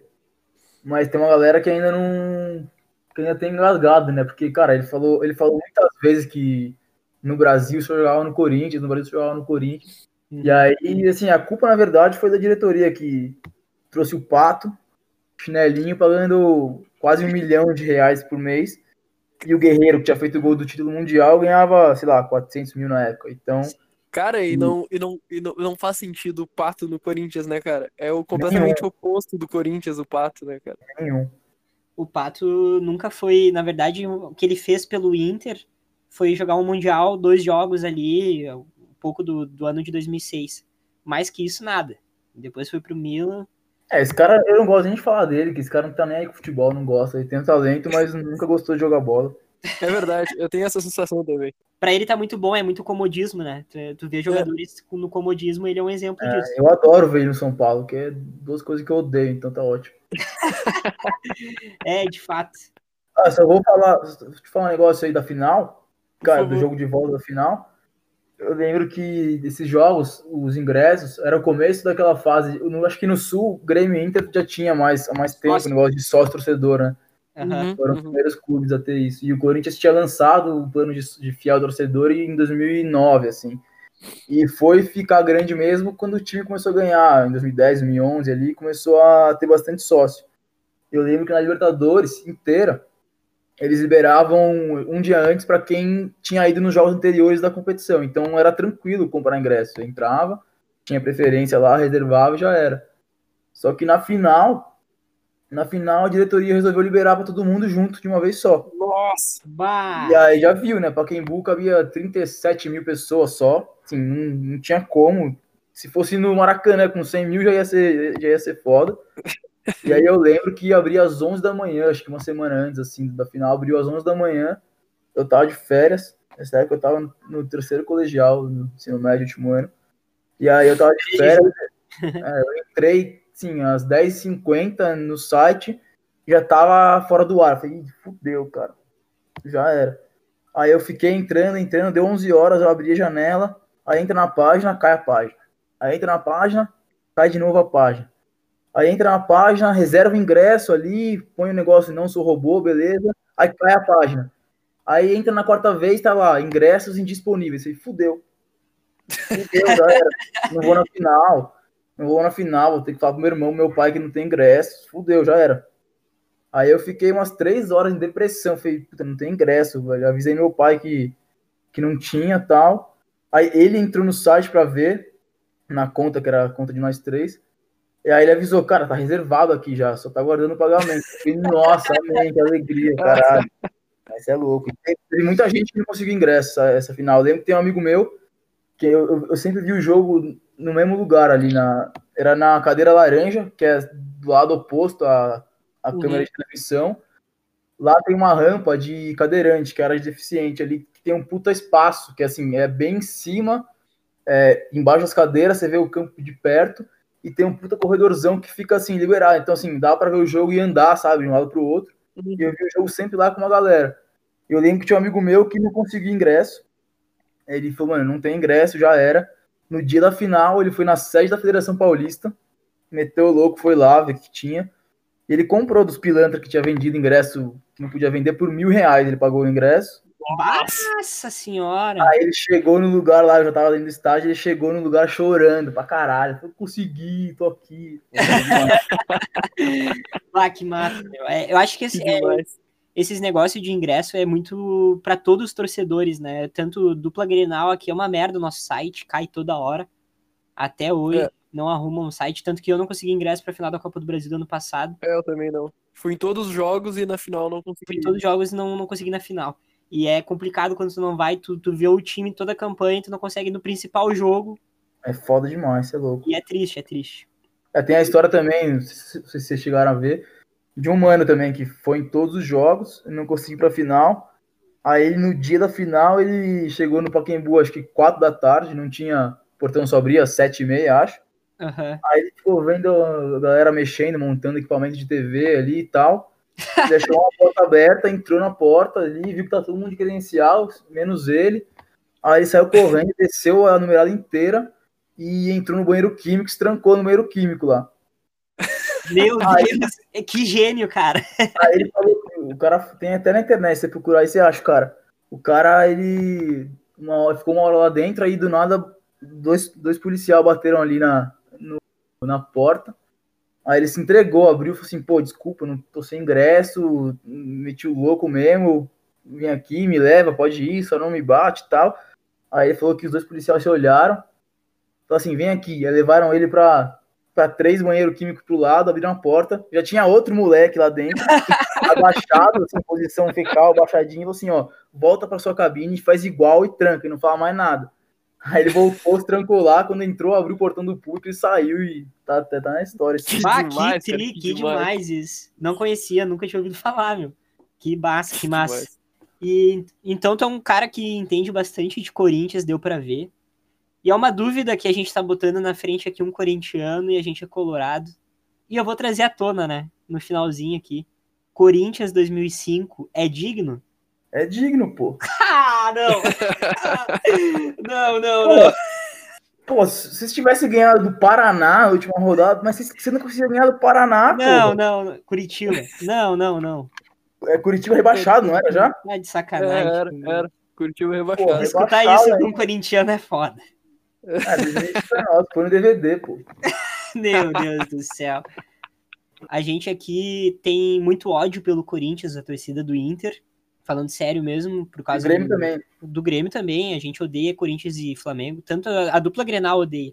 mas tem uma galera que ainda não. que ainda tem engasgado, né? Porque, cara, ele falou, ele falou muitas vezes que no Brasil só jogava no Corinthians, no Brasil só jogava no Corinthians. E aí, assim, a culpa, na verdade, foi da diretoria que trouxe o Pato, chinelinho, pagando quase um milhão de reais por mês. E o Guerreiro, que tinha feito o gol do título mundial, ganhava, sei lá, 400 mil na época. Então, Cara, e não, e, não, e não, não faz sentido o Pato no Corinthians, né, cara? É o completamente oposto do Corinthians, o Pato, né, cara? nenhum. O Pato nunca foi, na verdade, o que ele fez pelo Inter foi jogar um Mundial, dois jogos ali, um pouco do, do ano de 2006. Mais que isso, nada. Depois foi pro Milan. É, esse cara, eu não gosto nem de falar dele, que esse cara não tá nem aí com futebol, não gosta. Ele tem um talento, mas nunca gostou de jogar bola. É verdade, eu tenho essa sensação também. Pra ele tá muito bom, é muito comodismo, né? Tu, tu vê jogadores com- no comodismo, ele é um exemplo É, disso. eu adoro ver ele no São Paulo, que é duas coisas que eu odeio, então tá ótimo. É, de fato. Ah, só vou falar, te falar um negócio aí da final, cara, do jogo de volta da final. Eu lembro que desses jogos, os ingressos, era o começo daquela fase. Eu acho que no Sul, o Grêmio e Inter já tinha mais, mais tempo o negócio de sócio torcedor, né? Uhum, Foram os uhum. primeiros clubes a ter isso. E o Corinthians tinha lançado o plano de, de fiel torcedor em 2009, assim. E foi ficar grande mesmo quando o time começou a ganhar, em 2010, 2011 ali, começou a ter bastante sócio. Eu lembro que na Libertadores inteira, eles liberavam um dia antes para quem tinha ido nos jogos anteriores da competição. Então era tranquilo comprar ingresso. Eu entrava, tinha preferência lá, reservava e já era. Só que na final, na final a diretoria resolveu liberar para todo mundo junto de uma vez só. Nossa! Bah! E aí já viu, né? Pacaembu cabia 37 mil pessoas só. Assim, não, não tinha como. Se fosse no Maracanã com 100 mil já ia ser, já ia ser foda. E aí eu lembro que abria às 11 da manhã, acho que uma semana antes, assim, da final, abriu às 11 da manhã. Eu tava de férias. Nessa época eu tava no, no terceiro colegial, no ensino médio, último ano. E aí eu tava de férias. é, eu entrei, sim, às 10h50 no site. Já tava fora do ar. Falei, "Ih, fudeu, cara. Já era. Aí eu fiquei entrando, entrando, deu 11 horas, eu abri a janela, aí entra na página, cai a página. Aí entra na página, cai de novo a página. Aí entra na página, reserva o ingresso ali, põe o negócio, não sou robô, beleza. Aí cai a página. Aí entra na quarta vez, tá lá, ingressos indisponíveis. Aí fudeu. Fudeu, já era. Não vou na final. Não vou na final, vou ter que falar pro meu irmão, meu pai que não tem ingresso. Fudeu, já era. Aí eu fiquei umas três horas em depressão. Falei, puta, não tem ingresso, velho. Eu avisei meu pai que, que não tinha tal. Aí ele entrou no site pra ver, na conta, que era a conta de nós três. E aí ele avisou, cara, tá reservado aqui já, só tá guardando o pagamento. Eu falei, nossa, amém, que alegria, caralho. Mas é louco. Teve muita gente que não conseguiu ingresso essa, essa final. Eu lembro que tem um amigo meu que eu, eu, eu sempre vi o jogo no mesmo lugar ali na. Era na cadeira laranja, que é do lado oposto à, à Uhum. câmera de televisão. Lá tem uma rampa de cadeirante, que era de deficiente ali, que tem um puta espaço, que assim, é bem em cima, é, embaixo das cadeiras, você vê o campo de perto, e tem um puta corredorzão que fica assim, liberado. Então, assim, dá pra ver o jogo e andar, sabe, de um lado pro outro. E eu vi o jogo sempre lá com uma galera. Eu lembro que tinha um amigo meu que não conseguia ingresso. Ele falou, mano, não tem ingresso, já era. No dia da final, ele foi na sede da Federação Paulista, meteu o louco, foi lá ver o que tinha. Ele comprou dos pilantras que tinha vendido ingresso que não podia vender por mil reais. Ele pagou o ingresso. Nossa senhora! Aí ele chegou no lugar lá, eu já tava dentro do estádio, ele chegou no lugar chorando pra caralho. Eu consegui, tô aqui. Ah, que massa, meu. É, eu acho que esse, é. Esses negócios de ingresso é muito pra todos os torcedores, né? Tanto dupla Grenal aqui é uma merda o nosso site, cai toda hora. Até hoje É. não arruma um site, tanto que eu não consegui ingresso pra final da Copa do Brasil do ano passado. É, eu também não. Fui em todos os jogos e na final não Fui consegui. em todos os jogos e não, não consegui na final. E é complicado quando tu não vai, tu, tu vê o time toda a campanha, tu não consegue ir no principal jogo, É foda demais, você é louco. e é triste, é triste. É, tem a história também, não sei se se vocês chegaram a ver, de um mano também que foi em todos os jogos não conseguiu pra final. Aí no dia da final ele chegou no Pacaembu, acho que 4 da tarde, não tinha portão só abria às 7 e meia, acho. Aham. Aí ele ficou vendo a galera mexendo, montando equipamento de TV ali e tal. Deixou uma porta aberta, entrou na porta ali, viu que tá todo mundo de credencial, menos ele. Aí ele saiu correndo, desceu a numerada inteira e entrou no banheiro químico, se trancou no banheiro químico lá. Meu Aí- Deus, é que gênio, cara. Aí ele falou, o cara tem até na internet, você procurar aí, você acha, cara. O cara, ele uma ficou uma hora lá dentro, aí do nada, dois, dois policiais bateram ali na, no- na porta. Aí ele se entregou, abriu e falou assim, pô, desculpa, não tô sem ingresso, meti o louco mesmo, vim aqui, me leva, pode ir, só não me bate e tal. Aí ele falou que os dois policiais se olharam, falou assim, vem aqui. Aí levaram ele pra, pra três banheiros químicos pro lado, abriram a porta, já tinha outro moleque lá dentro, abaixado, assim, posição fecal, abaixadinho, e falou assim, ó, volta pra sua cabine, faz igual e tranca, e não fala mais nada. Aí ele voltou, se trancou lá, quando entrou, abriu o portão do público e saiu, e tá, tá, tá na história. Assim. Que Bah, demais, que cara, tri, que que demais. demais isso. Não conhecia, nunca tinha ouvido falar, meu. Que massa, que massa. E então tu é um cara que entende bastante de Corinthians, deu pra ver. E é uma dúvida que a gente tá botando na frente aqui um corintiano e a gente é colorado. E eu vou trazer à tona, né, no finalzinho aqui. Corinthians 2005 é digno? É digno, pô. Ah, não. não, não, não. Pô, se vocês tivessem ganhado do Paraná na última rodada, mas vocês- você não conseguiu ganhar do Paraná, Não, pô. não, não. Curitiba. Não, não, não. É Curitiba rebaixado, não era já? Tá de É, sacanagem. era, era. Curtiu rebaixado. Porra, Escutar rebaixado isso de um corintiano é foda. Ah, 2019, foi no DVD, pô. Meu Deus do céu. A gente aqui tem muito ódio pelo Corinthians, a torcida do Inter. Falando sério mesmo, por causa Grêmio do, também. do Grêmio também. A gente odeia Corinthians e Flamengo. Tanto a, a dupla Grenal odeia.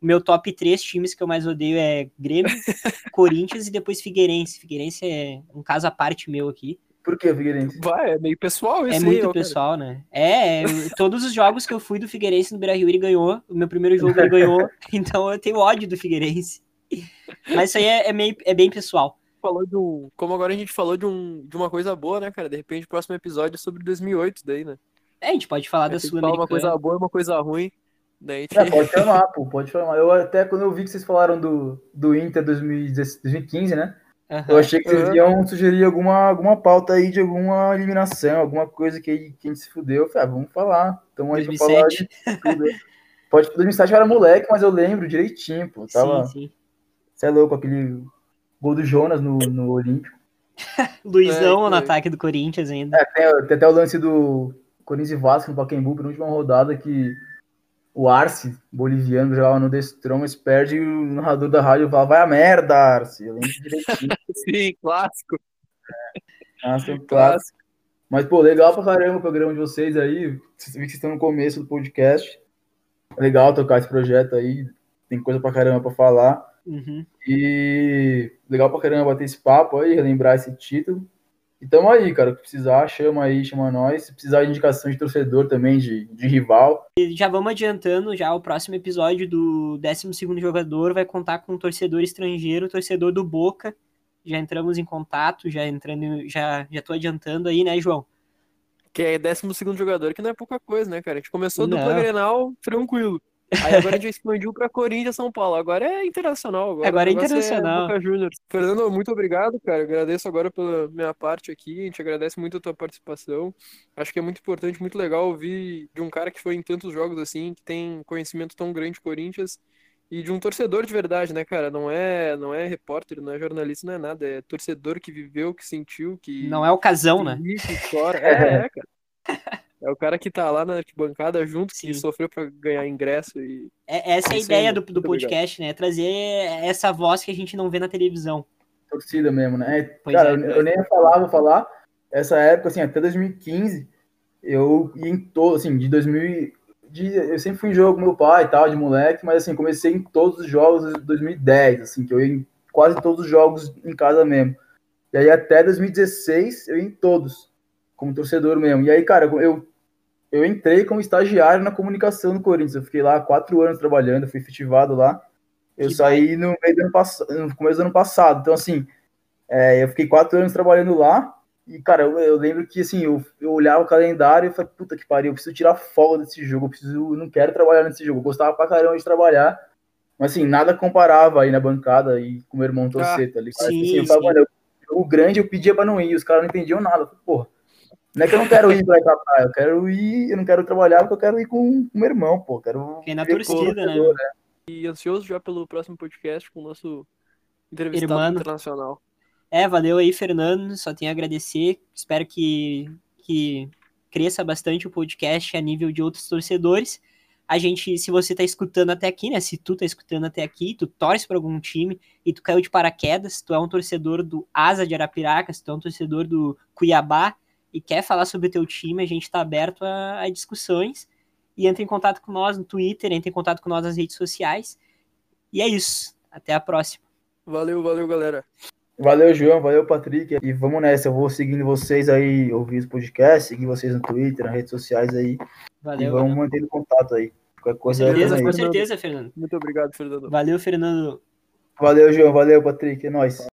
O meu top três times que eu mais odeio é Grêmio, Corinthians e depois Figueirense. Figueirense é um caso à parte meu aqui. Por que, Figueirense? Vai, é meio pessoal esse É aí, muito ó, cara. pessoal, né? É, é, todos os jogos que eu fui do Figueirense no Beira-Rio ele ganhou. O meu primeiro jogo ele ganhou. Então eu tenho ódio do Figueirense. Mas isso aí é, é meio, é bem pessoal. Falou de um, como agora a gente falou de, um, de uma coisa boa, né, cara? De repente o próximo episódio é sobre 2008 daí, né? É, a gente pode falar A da gente fala uma coisa boa e uma coisa ruim. Daí a gente... É, pode chamar, pô, pode chamar. Eu até, quando eu vi que vocês falaram do, do Inter 2016 2015, né? Aham. Eu achei que vocês iam sugerir alguma, alguma pauta aí de alguma eliminação, alguma coisa que, que a gente se fudeu. Eu falei, ah, vamos falar. Então aí pra falar de 2007. tudo. Pode, 2007 eu era moleque, mas eu lembro direitinho, pô. Tava, Sim, sim. você é louco, aquele gol do Jonas no, no Olímpico. Luizão É, no ataque do Corinthians ainda. É, tem, tem até o lance do Corinthians e Vasco no Pacaembu, na última rodada, que o Arce, boliviano, jogava no The Strongest, perde e o narrador da rádio fala, vai a merda, Arce. Eu lembro direitinho. Sim, clássico. Nossa, é um clássico. Clássico. Mas, pô, legal pra caramba o programa de vocês aí. Vi que vocês estão no começo do podcast. É legal tocar esse projeto aí. Tem coisa pra caramba pra falar. Uhum. E legal pra caramba bater esse papo aí, relembrar esse título. E tamo aí, cara. O que precisar, chama aí, chama nós. Se precisar de indicação de torcedor também, de, de rival. E já vamos adiantando, já o próximo episódio do 12º jogador vai contar com um torcedor estrangeiro, torcedor do Boca. Já entramos em contato, já entrando, já, já tô adiantando aí, né, João? Que é 12 jogador, que não é pouca coisa, né, cara? A gente começou dupla Não. Grenal, tranquilo. Aí agora a gente expandiu pra Corinthians, São Paulo. Agora é internacional. Agora, Agora é negócio internacional. Juniors. Fernando, muito obrigado, cara. Agradeço agora pela minha parte aqui. A gente agradece muito a tua participação. Acho que é muito importante, muito legal ouvir de um cara que foi em tantos jogos assim, que tem conhecimento tão grande de Corinthians e de um torcedor de verdade, né, cara? Não é, não é repórter, não é jornalista, não é nada. É torcedor que viveu, que sentiu, que Não é ocasião, né? que que chora. É, é, cara. É o cara que tá lá na arquibancada junto, que Sim. sofreu pra ganhar ingresso e. É- essa é a ideia do, do podcast, né? Trazer essa voz que a gente não vê na televisão. torcida mesmo, né? É, Pois cara, é. eu, eu nem ia falar, vou falar. Essa época, assim, até 2015, eu ia em todo, assim, de 2000. e- De, eu sempre fui em jogo com meu pai e tal, de moleque, mas assim, comecei em todos os jogos de 2010, assim, que eu ia em quase todos os jogos em casa mesmo. E aí até 2016 eu ia em todos, como torcedor mesmo. E aí, cara, eu, eu entrei como estagiário na comunicação do Corinthians. Eu fiquei lá quatro anos trabalhando, fui efetivado lá. Eu Que saí no meio do ano passado, no começo do ano passado. Então, assim, é, eu fiquei quatro anos trabalhando lá. E, cara, eu, eu lembro que, assim, eu, eu olhava o calendário e falei, puta que pariu, eu preciso tirar folga desse jogo, eu preciso, eu não quero trabalhar nesse jogo. Eu gostava pra caramba de trabalhar, mas, assim, nada comparava aí na bancada e com o meu irmão torcer, tá ligado? sim, assim, eu falava, mano, o grande eu pedia pra não ir, os caras não entendiam nada. Eu falei, Porra, não é que eu não quero ir pra ir pra praia, eu quero ir, eu não quero trabalhar porque eu quero ir com o meu irmão, pô, quero... Fiquei na torcida, né? torcedor, E ansioso já pelo próximo podcast com o nosso entrevistado Irmão. internacional. É, valeu aí, Fernando. Só tenho a agradecer. Espero que, que cresça bastante o podcast a nível de outros torcedores. A gente, se você tá escutando até aqui, né? Se tu tá escutando até aqui, tu torce para algum time e tu caiu de paraquedas, tu é um torcedor do Asa de Arapiraca, se tu é um torcedor do Cuiabá e quer falar sobre o teu time, a gente tá aberto a, a discussões. E entra em contato com nós no Twitter, entra em contato com nós nas redes sociais. E é isso. Até a próxima. Valeu, valeu, galera. Valeu, João, valeu, Patrick. E vamos nessa, eu vou seguindo vocês aí, ouvir os podcasts, seguir vocês no Twitter, nas redes sociais aí. Valeu. e vamos valeu. mantendo contato aí. Qualquer Com coisa certeza, tamo com certeza, Fernando. Muito obrigado, Fernando. Valeu, Fernando. Valeu, João, valeu, Patrick, é nóis.